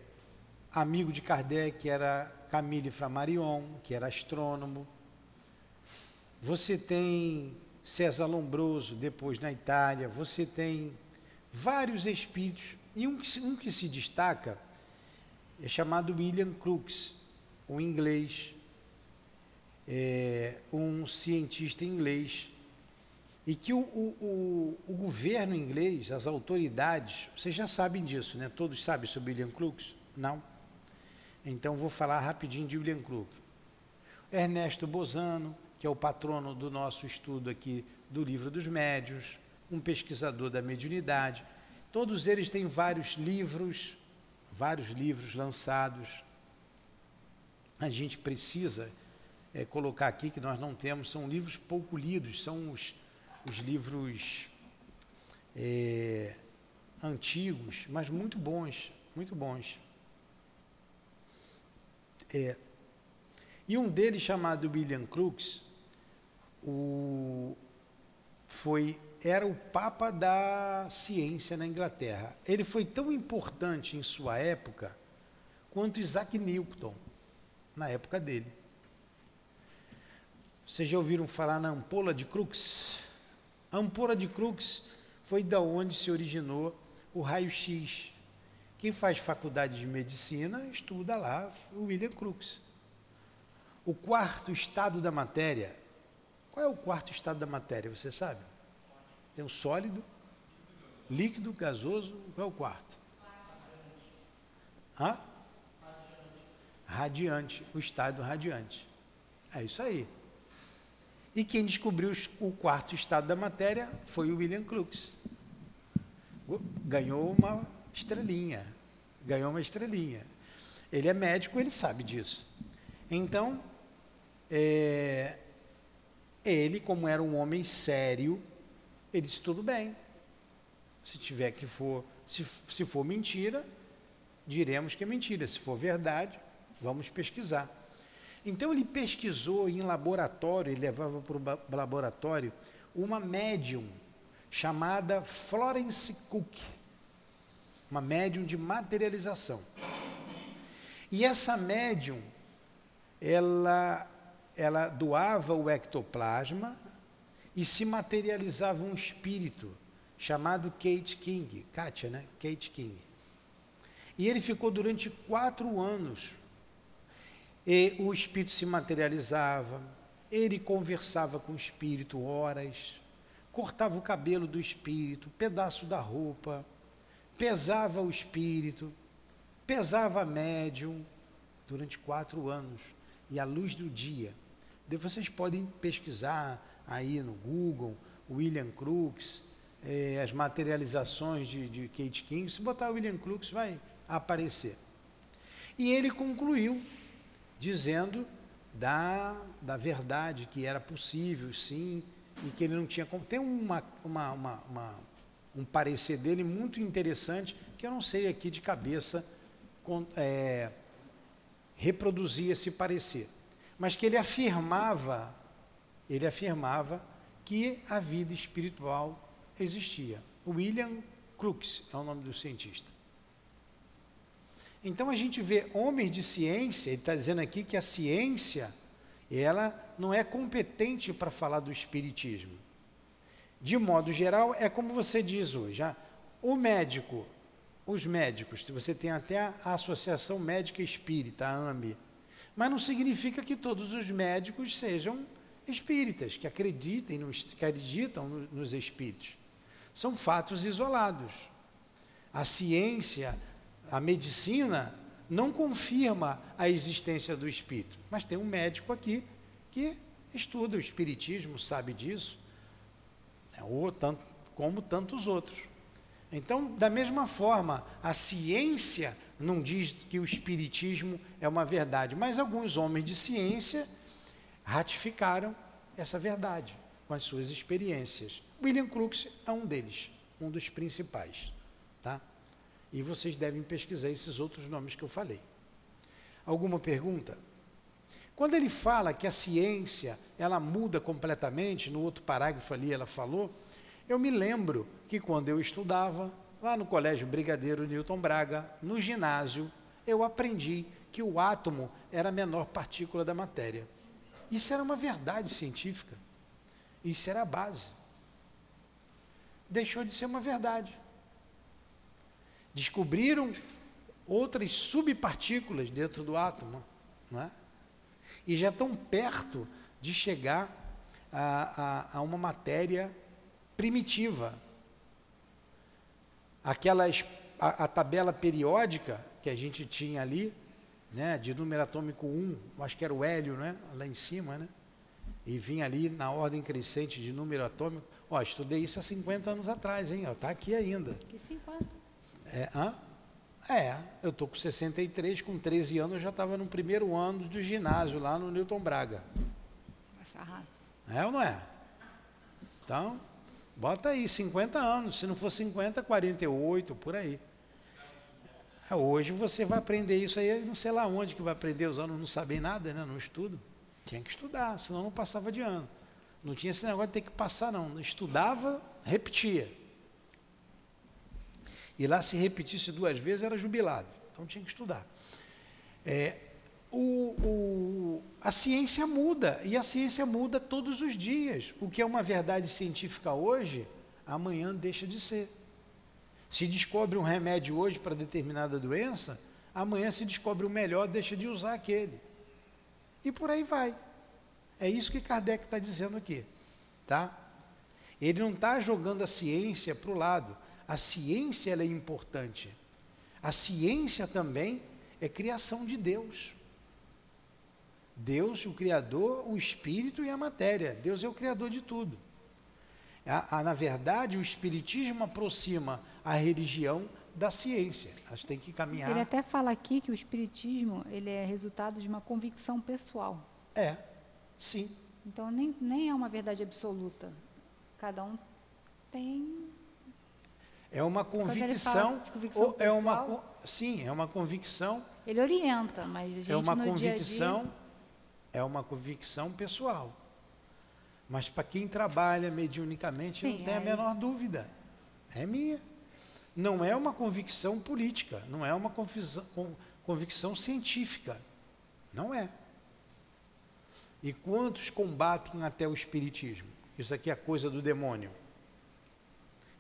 amigo de Kardec era Camille Flammarion, que era astrônomo. Você tem César Lombroso, depois na Itália. Você tem vários espíritos. E um que, um que se destaca é chamado William Crookes, um inglês, é, um cientista inglês. E que o, o, o, o, governo inglês, as autoridades, vocês já sabem disso, né? Todos sabem sobre William Crookes? Não? Então vou falar rapidinho de William Crookes. Ernesto Bozano, que é o patrono do nosso estudo aqui do Livro dos Médios, um pesquisador da mediunidade. Todos eles têm vários livros, vários livros lançados. A gente precisa é, colocar aqui que nós não temos, são livros pouco lidos, são os, os livros é, antigos, mas muito bons, muito bons. É, e um deles, chamado William Crookes, o, foi era o papa da ciência na Inglaterra. Ele foi tão importante em sua época quanto Isaac Newton na época dele. Vocês já ouviram falar na ampola de Crookes? A ampola de Crookes foi da onde se originou o raio-x. Quem faz faculdade de medicina estuda lá o William Crookes. O quarto estado da matéria. Qual é o quarto estado da matéria? Você sabe? Tem o sólido, líquido, gasoso. Qual é o quarto? Hã? Radiante. O estado radiante. É isso aí. E quem descobriu o quarto estado da matéria foi o William Crookes. Ganhou uma estrelinha. Ganhou uma estrelinha. Ele é médico, ele sabe disso. Então, é, ele, como era um homem sério, ele disse: tudo bem. Se tiver que for, se, se for mentira, diremos que é mentira. Se for verdade, vamos pesquisar. Então ele pesquisou em laboratório, ele levava para o laboratório uma médium chamada Florence Cook uma médium de materialização. E essa médium, ela, ela doava o ectoplasma e se materializava um espírito chamado Kate King, Katia, né? Kate King. E ele ficou durante quatro anos. E o espírito se materializava, ele conversava com o espírito horas, cortava o cabelo do espírito, pedaço da roupa, pesava o espírito, pesava a médium durante quatro anos e à luz do dia. Vocês podem pesquisar aí no Google, William Crookes, eh, as materializações de, de Kate King. Se botar William Crookes, vai aparecer. E ele concluiu dizendo da, da verdade, que era possível, sim, e que ele não tinha como. Tem uma, uma, uma, uma um parecer dele muito interessante, que eu não sei aqui de cabeça é, reproduzir esse parecer, mas que ele afirmava, ele afirmava que a vida espiritual existia. William Crookes é o nome do cientista. Então a gente vê homens de ciência, ele está dizendo aqui que a ciência, ela não é competente para falar do espiritismo. De modo geral, é como você diz hoje, ah, o médico, os médicos, você tem até a Associação Médica Espírita, a AMB, mas não significa que todos os médicos sejam espíritas, que acreditem, nos, que acreditam nos espíritos. São fatos isolados. A ciência, a medicina, não confirma a existência do espírito, mas tem um médico aqui que estuda o espiritismo, sabe disso, é, ou tanto, como tantos outros. Então, da mesma forma, a ciência não diz que o espiritismo é uma verdade, mas alguns homens de ciência ratificaram essa verdade com as suas experiências. William Crookes é um deles, um dos principais? E vocês devem pesquisar esses outros nomes que eu falei. Alguma pergunta? Quando ele fala que a ciência, ela muda completamente, no outro parágrafo ali ela falou, eu me lembro que quando eu estudava, lá no Colégio Brigadeiro Newton Braga, no ginásio, eu aprendi que o átomo era a menor partícula da matéria. Isso era uma verdade científica. Isso era a base. Deixou de ser uma verdade. Descobriram outras subpartículas dentro do átomo, não é? e já estão perto de chegar a, a, a uma matéria primitiva. Aquelas, a, a, tabela periódica que a gente tinha ali, né, de número atômico 1, acho que era o hélio, né, lá em cima, né, e vinha ali na ordem crescente de número atômico. Ó, estudei isso há 50 anos atrás, hein? Está aqui ainda. Que 50? É, hã? É, eu estou com 63, com 13 anos eu já estava no primeiro ano do ginásio lá no Newton Braga. É ou não é? Então, bota aí, 50 anos. Se não for 50, 48, por aí. É, hoje você vai aprender isso aí, não sei lá onde que vai aprender, os alunos não sabem nada, né? não estudam. Tinha que estudar, senão não passava de ano. Não tinha esse negócio de ter que passar, não. Estudava, repetia. E lá, se repetisse duas vezes, era jubilado. Então tinha que estudar. É, o, o, a ciência muda, e a ciência muda todos os dias. O que é uma verdade científica hoje, amanhã deixa de ser. Se descobre um remédio hoje para determinada doença, amanhã se descobre o melhor, deixa de usar aquele. E por aí vai. É isso que Kardec está dizendo aqui. Tá? Ele não está jogando a ciência para o lado. A ciência ela é importante. A ciência também é criação de Deus. Deus, o Criador, o Espírito e a matéria. Deus é o Criador de tudo. A, a, na verdade, o Espiritismo aproxima a religião da ciência. Elas têm que caminhar. Ele até fala aqui que o Espiritismo ele é resultado de uma convicção pessoal. É, sim. Então nem, nem é uma verdade absoluta. Cada um tem é uma convicção, convicção é uma sim, é uma convicção. Ele orienta, mas a gente é uma no convicção, dia -dia... é uma convicção pessoal. Mas para quem trabalha mediunicamente, sim, não tem aí... a menor dúvida. É minha. Não é uma convicção política, não é uma convicção, convicção científica. Não é. E quantos combatem até o espiritismo? Isso aqui é coisa do demônio.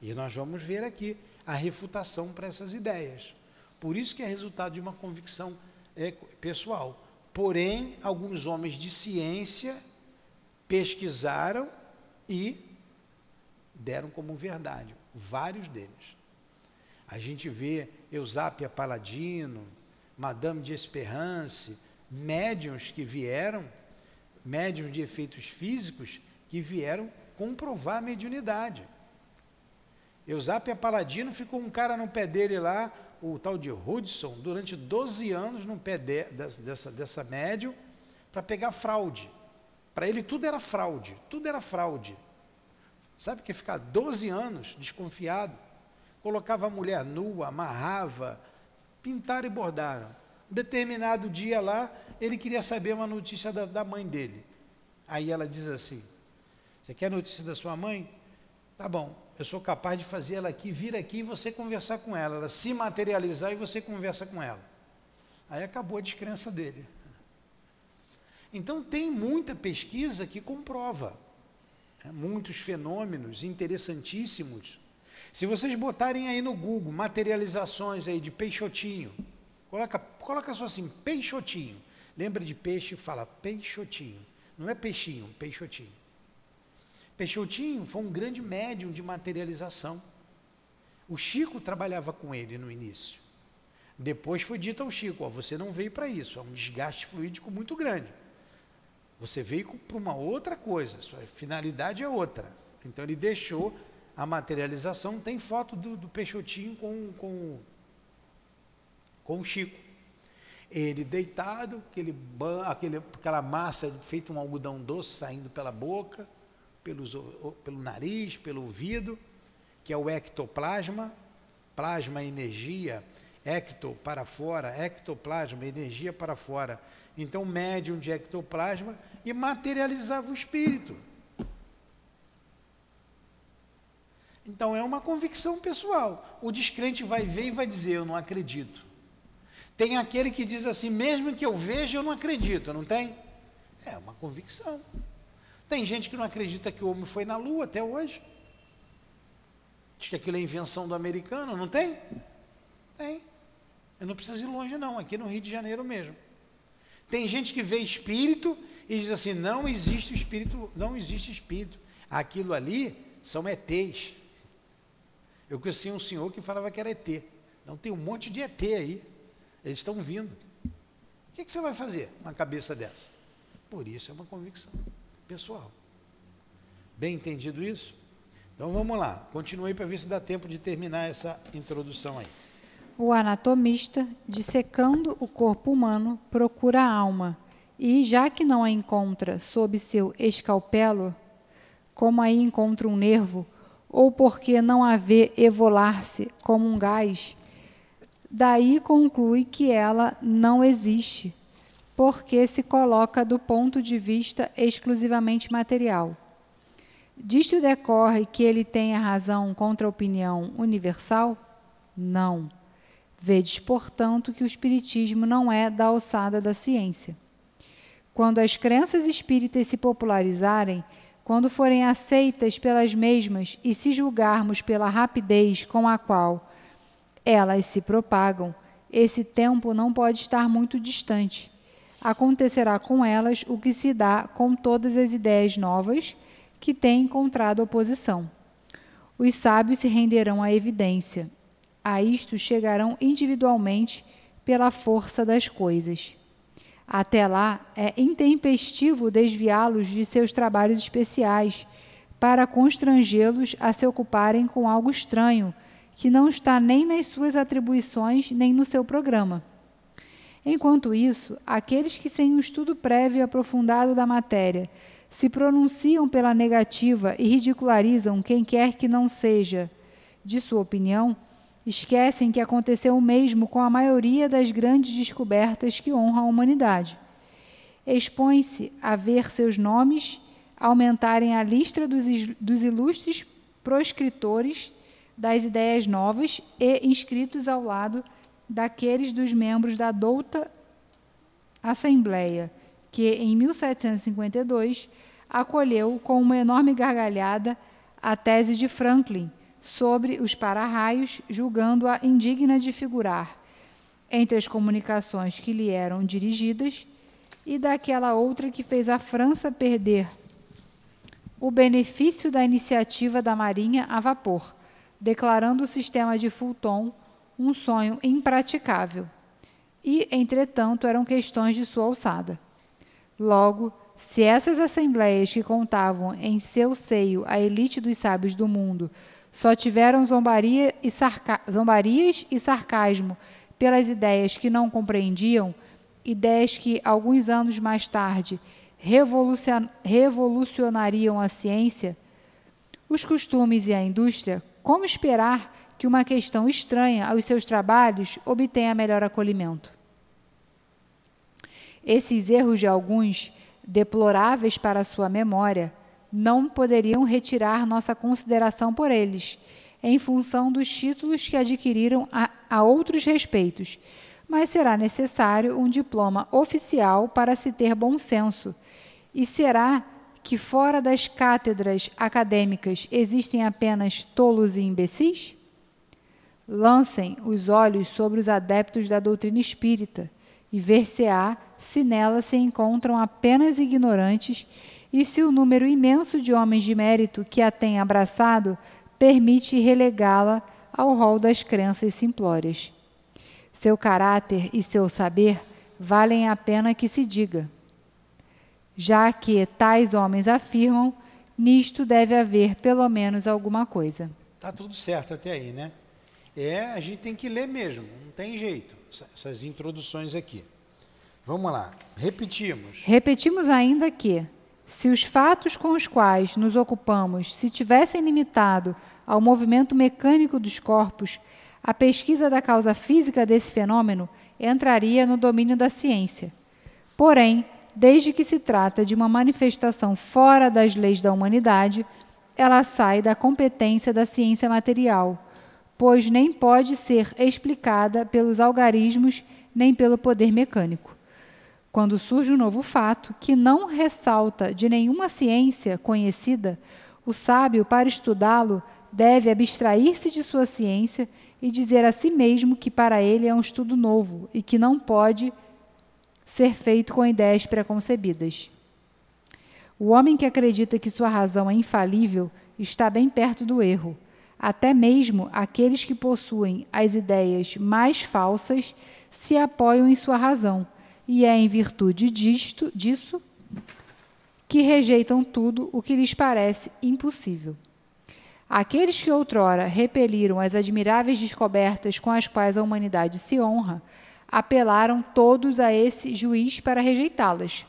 E nós vamos ver aqui a refutação para essas ideias. Por isso que é resultado de uma convicção é, pessoal. Porém, alguns homens de ciência pesquisaram e deram como verdade, vários deles. A gente vê Eusápia Paladino, Madame de Esperance, médiums que vieram, médiums de efeitos físicos, que vieram comprovar a mediunidade. Eusápia Paladino ficou um cara no pé dele lá, o tal de Hudson, durante 12 anos no pé de, dessa, dessa médium, para pegar fraude. Para ele tudo era fraude, tudo era fraude. Sabe que ficar 12 anos desconfiado? Colocava a mulher nua, amarrava, pintaram e bordaram. Determinado dia lá, ele queria saber uma notícia da, da mãe dele. Aí ela diz assim: Você quer notícia da sua mãe? Tá bom, eu sou capaz de fazer ela aqui, vir aqui e você conversar com ela, ela se materializar e você conversa com ela. Aí acabou a descrença dele. Então tem muita pesquisa que comprova né, muitos fenômenos interessantíssimos. Se vocês botarem aí no Google materializações aí de peixotinho, coloca, coloca só assim, peixotinho. Lembra de peixe? Fala peixotinho. Não é peixinho, peixotinho. Peixotinho foi um grande médium de materialização. O Chico trabalhava com ele no início. Depois foi dito ao Chico: você não veio para isso, é um desgaste fluídico muito grande. Você veio para uma outra coisa, sua finalidade é outra. Então ele deixou a materialização. Tem foto do, do Peixotinho com, com, com o Chico. Ele deitado, aquele, aquele, aquela massa feita um algodão doce saindo pela boca, pelos, pelo nariz, pelo ouvido, que é o ectoplasma. Plasma, energia, ecto para fora, ectoplasma, energia para fora. Então, médium de ectoplasma e materializava o espírito. Então é uma convicção pessoal. O descrente vai ver e vai dizer: Eu não acredito. Tem aquele que diz assim: Mesmo que eu veja, eu não acredito, não tem? É uma convicção. Tem gente que não acredita que o homem foi na lua até hoje. Diz que aquilo é invenção do americano, não tem? Tem. Eu não preciso ir longe, não, aqui no Rio de Janeiro mesmo. Tem gente que vê espírito e diz assim: não existe espírito, não existe espírito. Aquilo ali são ETs. Eu conheci um senhor que falava que era ET. Não tem um monte de ET aí. Eles estão vindo. O que, que você vai fazer uma cabeça dessa? Por isso é uma convicção pessoal. Bem entendido isso? Então vamos lá, continue para ver se dá tempo de terminar essa introdução aí. O anatomista, dissecando o corpo humano, procura a alma e, já que não a encontra sob seu escalpelo, como aí encontra um nervo, ou porque não a vê evolar-se como um gás, daí conclui que ela não existe, porque se coloca do ponto de vista exclusivamente material. Disto decorre que ele tenha razão contra a opinião universal? Não. Vedes, portanto, que o Espiritismo não é da alçada da ciência. Quando as crenças espíritas se popularizarem, quando forem aceitas pelas mesmas e se julgarmos pela rapidez com a qual elas se propagam, esse tempo não pode estar muito distante. Acontecerá com elas o que se dá com todas as ideias novas que têm encontrado oposição. Os sábios se renderão à evidência. A isto chegarão individualmente pela força das coisas. Até lá, é intempestivo desviá-los de seus trabalhos especiais para constrangê-los a se ocuparem com algo estranho, que não está nem nas suas atribuições nem no seu programa. Enquanto isso, aqueles que, sem um estudo prévio e aprofundado da matéria, se pronunciam pela negativa e ridicularizam quem quer que não seja de sua opinião, Esquecem que aconteceu o mesmo com a maioria das grandes descobertas que honram a humanidade. Expõe-se a ver seus nomes aumentarem a lista dos, dos ilustres proscritores das ideias novas e inscritos ao lado daqueles dos membros da douta Assembleia, que em 1752 acolheu com uma enorme gargalhada a tese de Franklin sobre os para-raios, julgando-a indigna de figurar entre as comunicações que lhe eram dirigidas e daquela outra que fez a França perder o benefício da iniciativa da Marinha a vapor, declarando o sistema de Fulton um sonho impraticável. E, entretanto, eram questões de sua alçada. Logo, se essas assembleias que contavam em seu seio a elite dos sábios do mundo só tiveram zombaria e zombarias e sarcasmo pelas ideias que não compreendiam, ideias que, alguns anos mais tarde, revolucionariam a ciência, os costumes e a indústria, como esperar que uma questão estranha aos seus trabalhos obtenha melhor acolhimento? Esses erros de alguns, deploráveis para a sua memória, não poderiam retirar nossa consideração por eles, em função dos títulos que adquiriram a, a outros respeitos, mas será necessário um diploma oficial para se ter bom senso. E será que fora das cátedras acadêmicas existem apenas tolos e imbecis? Lancem os olhos sobre os adeptos da doutrina espírita e ver-se-á se nela se encontram apenas ignorantes e se o número imenso de homens de mérito que a têm abraçado permite relegá-la ao rol das crenças simplórias. Seu caráter e seu saber valem a pena que se diga. Já que tais homens afirmam, nisto deve haver pelo menos alguma coisa. Tá tudo certo até aí, né? É, a gente tem que ler mesmo, não tem jeito, essas introduções aqui. Vamos lá, repetimos. Repetimos ainda que, se os fatos com os quais nos ocupamos se tivessem limitado ao movimento mecânico dos corpos, a pesquisa da causa física desse fenômeno entraria no domínio da ciência. Porém, desde que se trata de uma manifestação fora das leis da humanidade, ela sai da competência da ciência material, pois nem pode ser explicada pelos algarismos nem pelo poder mecânico. Quando surge um novo fato que não ressalta de nenhuma ciência conhecida, o sábio, para estudá-lo, deve abstrair-se de sua ciência e dizer a si mesmo que para ele é um estudo novo e que não pode ser feito com ideias preconcebidas. O homem que acredita que sua razão é infalível está bem perto do erro. Até mesmo aqueles que possuem as ideias mais falsas se apoiam em sua razão, e é em virtude disto, disso que rejeitam tudo o que lhes parece impossível. Aqueles que outrora repeliram as admiráveis descobertas com as quais a humanidade se honra, apelaram todos a esse juiz para rejeitá-las.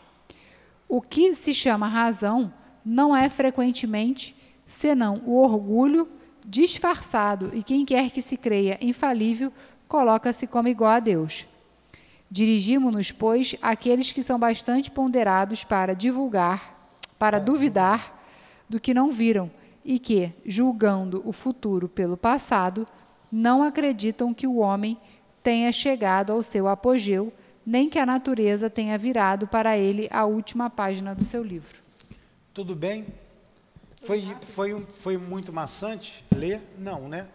O que se chama razão não é frequentemente senão o orgulho disfarçado, e quem quer que se creia infalível coloca-se como igual a Deus. Dirigimos-nos, pois, àqueles que são bastante ponderados para divulgar, para duvidar do que não viram e que, julgando o futuro pelo passado, não acreditam que o homem tenha chegado ao seu apogeu, nem que a natureza tenha virado para ele a última página do seu livro. Tudo bem? Foi, foi, foi muito maçante ler? Não, né?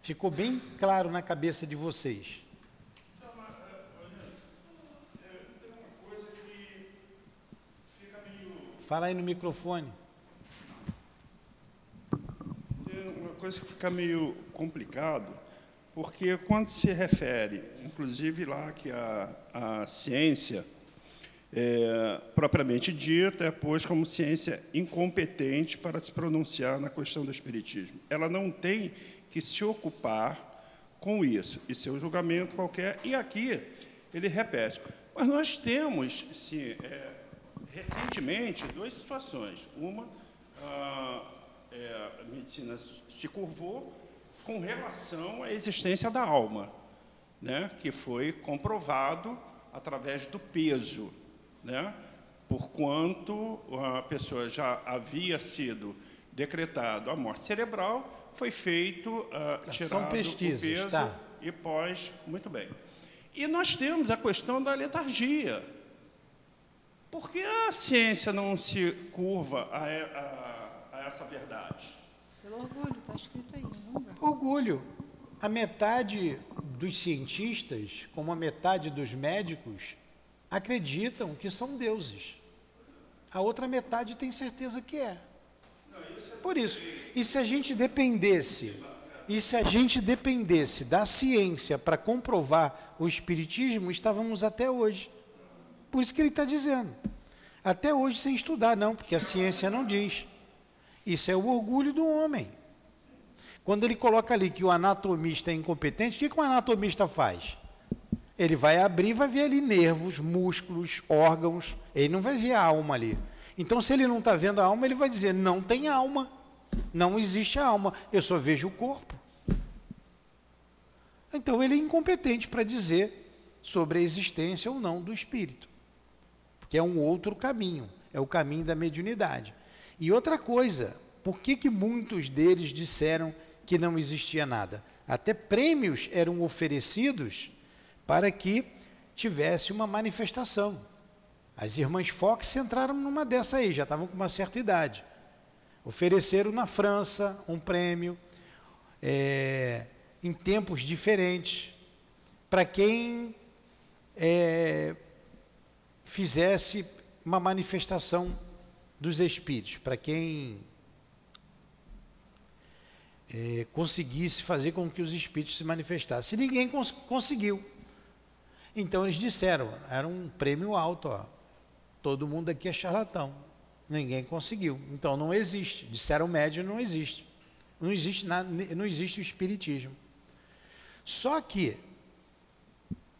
Ficou bem claro na cabeça de vocês. Fala aí no microfone. coisa que fica meio complicado, porque quando se refere, inclusive lá que a, a ciência, é, propriamente dita, é posta como ciência incompetente para se pronunciar na questão do espiritismo. Ela não tem que se ocupar com isso, e seu julgamento qualquer. E aqui ele repete. Mas nós temos, sim, é, recentemente, duas situações. Uma, ah, é, a medicina se curvou com relação à existência da alma, né, que foi comprovado através do peso, né, por quanto a pessoa já havia sido decretado a morte cerebral, foi feito uh, tirado São pesquisas, o peso tá. e pós, muito bem. E nós temos a questão da letargia. Por que a ciência não se curva a, a essa verdade? Pelo orgulho, está escrito aí. Orgulho. A metade dos cientistas, como a metade dos médicos, acreditam que são deuses. A outra metade tem certeza que é. Por isso, e se a gente dependesse, e se a gente dependesse da ciência para comprovar o espiritismo, estávamos até hoje. Por isso que ele está dizendo. Até hoje sem estudar, não, porque a ciência não diz. Isso é o orgulho do homem. Quando ele coloca ali que o anatomista é incompetente, o que, que o anatomista faz? Ele vai abrir, vai ver ali nervos, músculos, órgãos, ele não vai ver a alma ali. Então, se ele não está vendo a alma, ele vai dizer: não tem alma, não existe alma, eu só vejo o corpo. Então, ele é incompetente para dizer sobre a existência ou não do espírito, porque é um outro caminho, é o caminho da mediunidade. E outra coisa, por que, que muitos deles disseram que não existia nada? Até prêmios eram oferecidos para que tivesse uma manifestação. As irmãs Fox entraram numa dessa aí, já estavam com uma certa idade. Ofereceram na França um prêmio, é, em tempos diferentes, para quem é, fizesse uma manifestação dos espíritos, para quem é, conseguisse fazer com que os espíritos se manifestassem. E ninguém cons conseguiu. Então eles disseram, era um prêmio alto, ó. todo mundo aqui é charlatão. Ninguém conseguiu. Então não existe. Disseram médio, não existe. Não existe, nada, não existe o espiritismo. Só que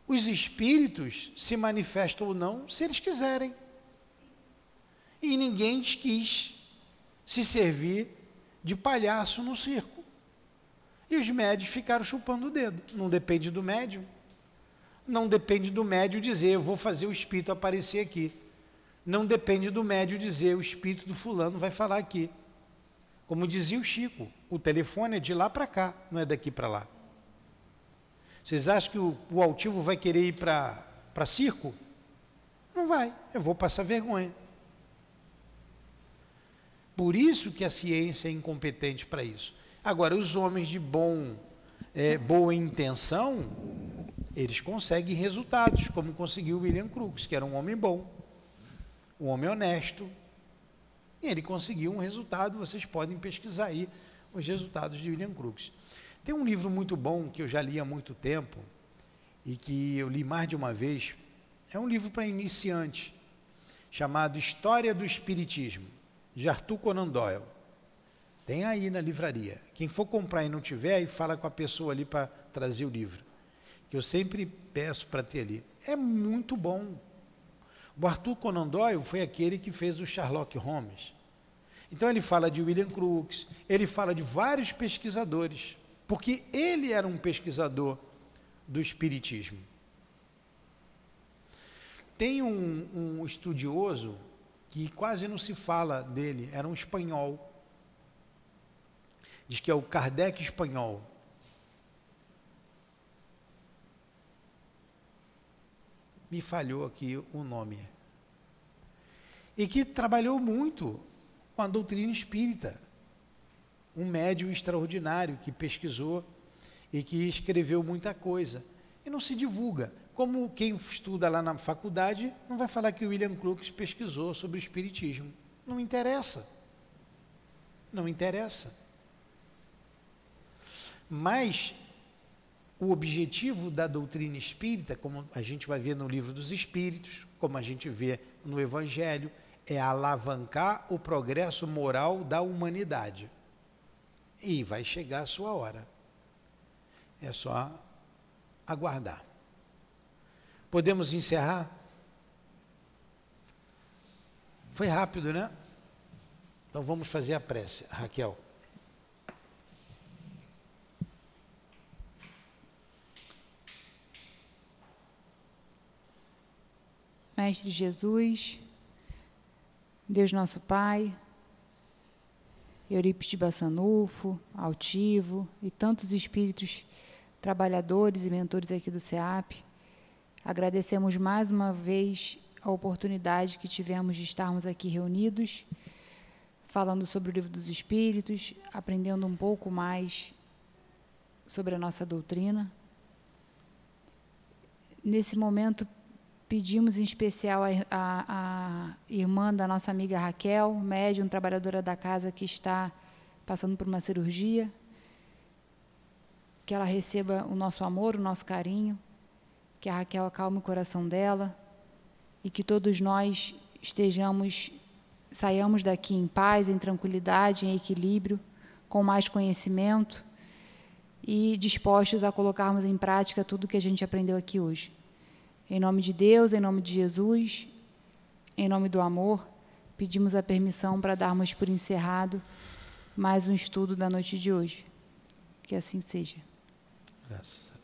os espíritos se manifestam ou não se eles quiserem. E ninguém quis se servir de palhaço no circo. E os médios ficaram chupando o dedo. Não depende do médium. Não depende do médio dizer, eu vou fazer o espírito aparecer aqui. Não depende do médio dizer, o espírito do fulano vai falar aqui. Como dizia o Chico, o telefone é de lá para cá, não é daqui para lá. Vocês acham que o, o altivo vai querer ir para circo? Não vai, eu vou passar vergonha. Por isso que a ciência é incompetente para isso. Agora, os homens de bom, é, boa intenção, eles conseguem resultados, como conseguiu William Crookes, que era um homem bom, um homem honesto. E ele conseguiu um resultado, vocês podem pesquisar aí os resultados de William Crookes. Tem um livro muito bom que eu já li há muito tempo e que eu li mais de uma vez. É um livro para iniciantes, chamado História do Espiritismo, de Arthur Conan Doyle. Tem aí na livraria. Quem for comprar e não tiver, aí fala com a pessoa ali para trazer o livro. Que eu sempre peço para ter ali. É muito bom. O Arthur Conan Doyle foi aquele que fez o Sherlock Holmes. Então ele fala de William Crookes, ele fala de vários pesquisadores, porque ele era um pesquisador do espiritismo. Tem um, um estudioso que quase não se fala dele, era um espanhol, diz que é o Kardec espanhol. Me falhou aqui o nome. E que trabalhou muito com a doutrina espírita. Um médium extraordinário que pesquisou e que escreveu muita coisa. E não se divulga. Como quem estuda lá na faculdade não vai falar que o William Crookes pesquisou sobre o espiritismo. Não interessa. Não interessa. Mas o objetivo da doutrina espírita, como a gente vai ver no livro dos Espíritos, como a gente vê no Evangelho, é alavancar o progresso moral da humanidade. E vai chegar a sua hora. É só aguardar. Podemos encerrar? Foi rápido, né? Então vamos fazer a prece, Raquel. Mestre Jesus, Deus nosso Pai, Eurípides de Bassanufo, Altivo e tantos espíritos trabalhadores e mentores aqui do SEAP, agradecemos mais uma vez a oportunidade que tivemos de estarmos aqui reunidos, falando sobre o livro dos Espíritos, aprendendo um pouco mais sobre a nossa doutrina. Nesse momento, Pedimos em especial a, a, a, irmã da nossa amiga Raquel, médium, trabalhadora da casa que está passando por uma cirurgia, que ela receba o nosso amor, o nosso carinho, que a Raquel acalme o coração dela. E que todos nós estejamos, saiamos daqui em paz, em tranquilidade, em equilíbrio, com mais conhecimento e dispostos a colocarmos em prática tudo que a gente aprendeu aqui hoje. Em nome de Deus, em nome de Jesus, em nome do amor, pedimos a permissão para darmos por encerrado mais um estudo da noite de hoje. Que assim seja. Graças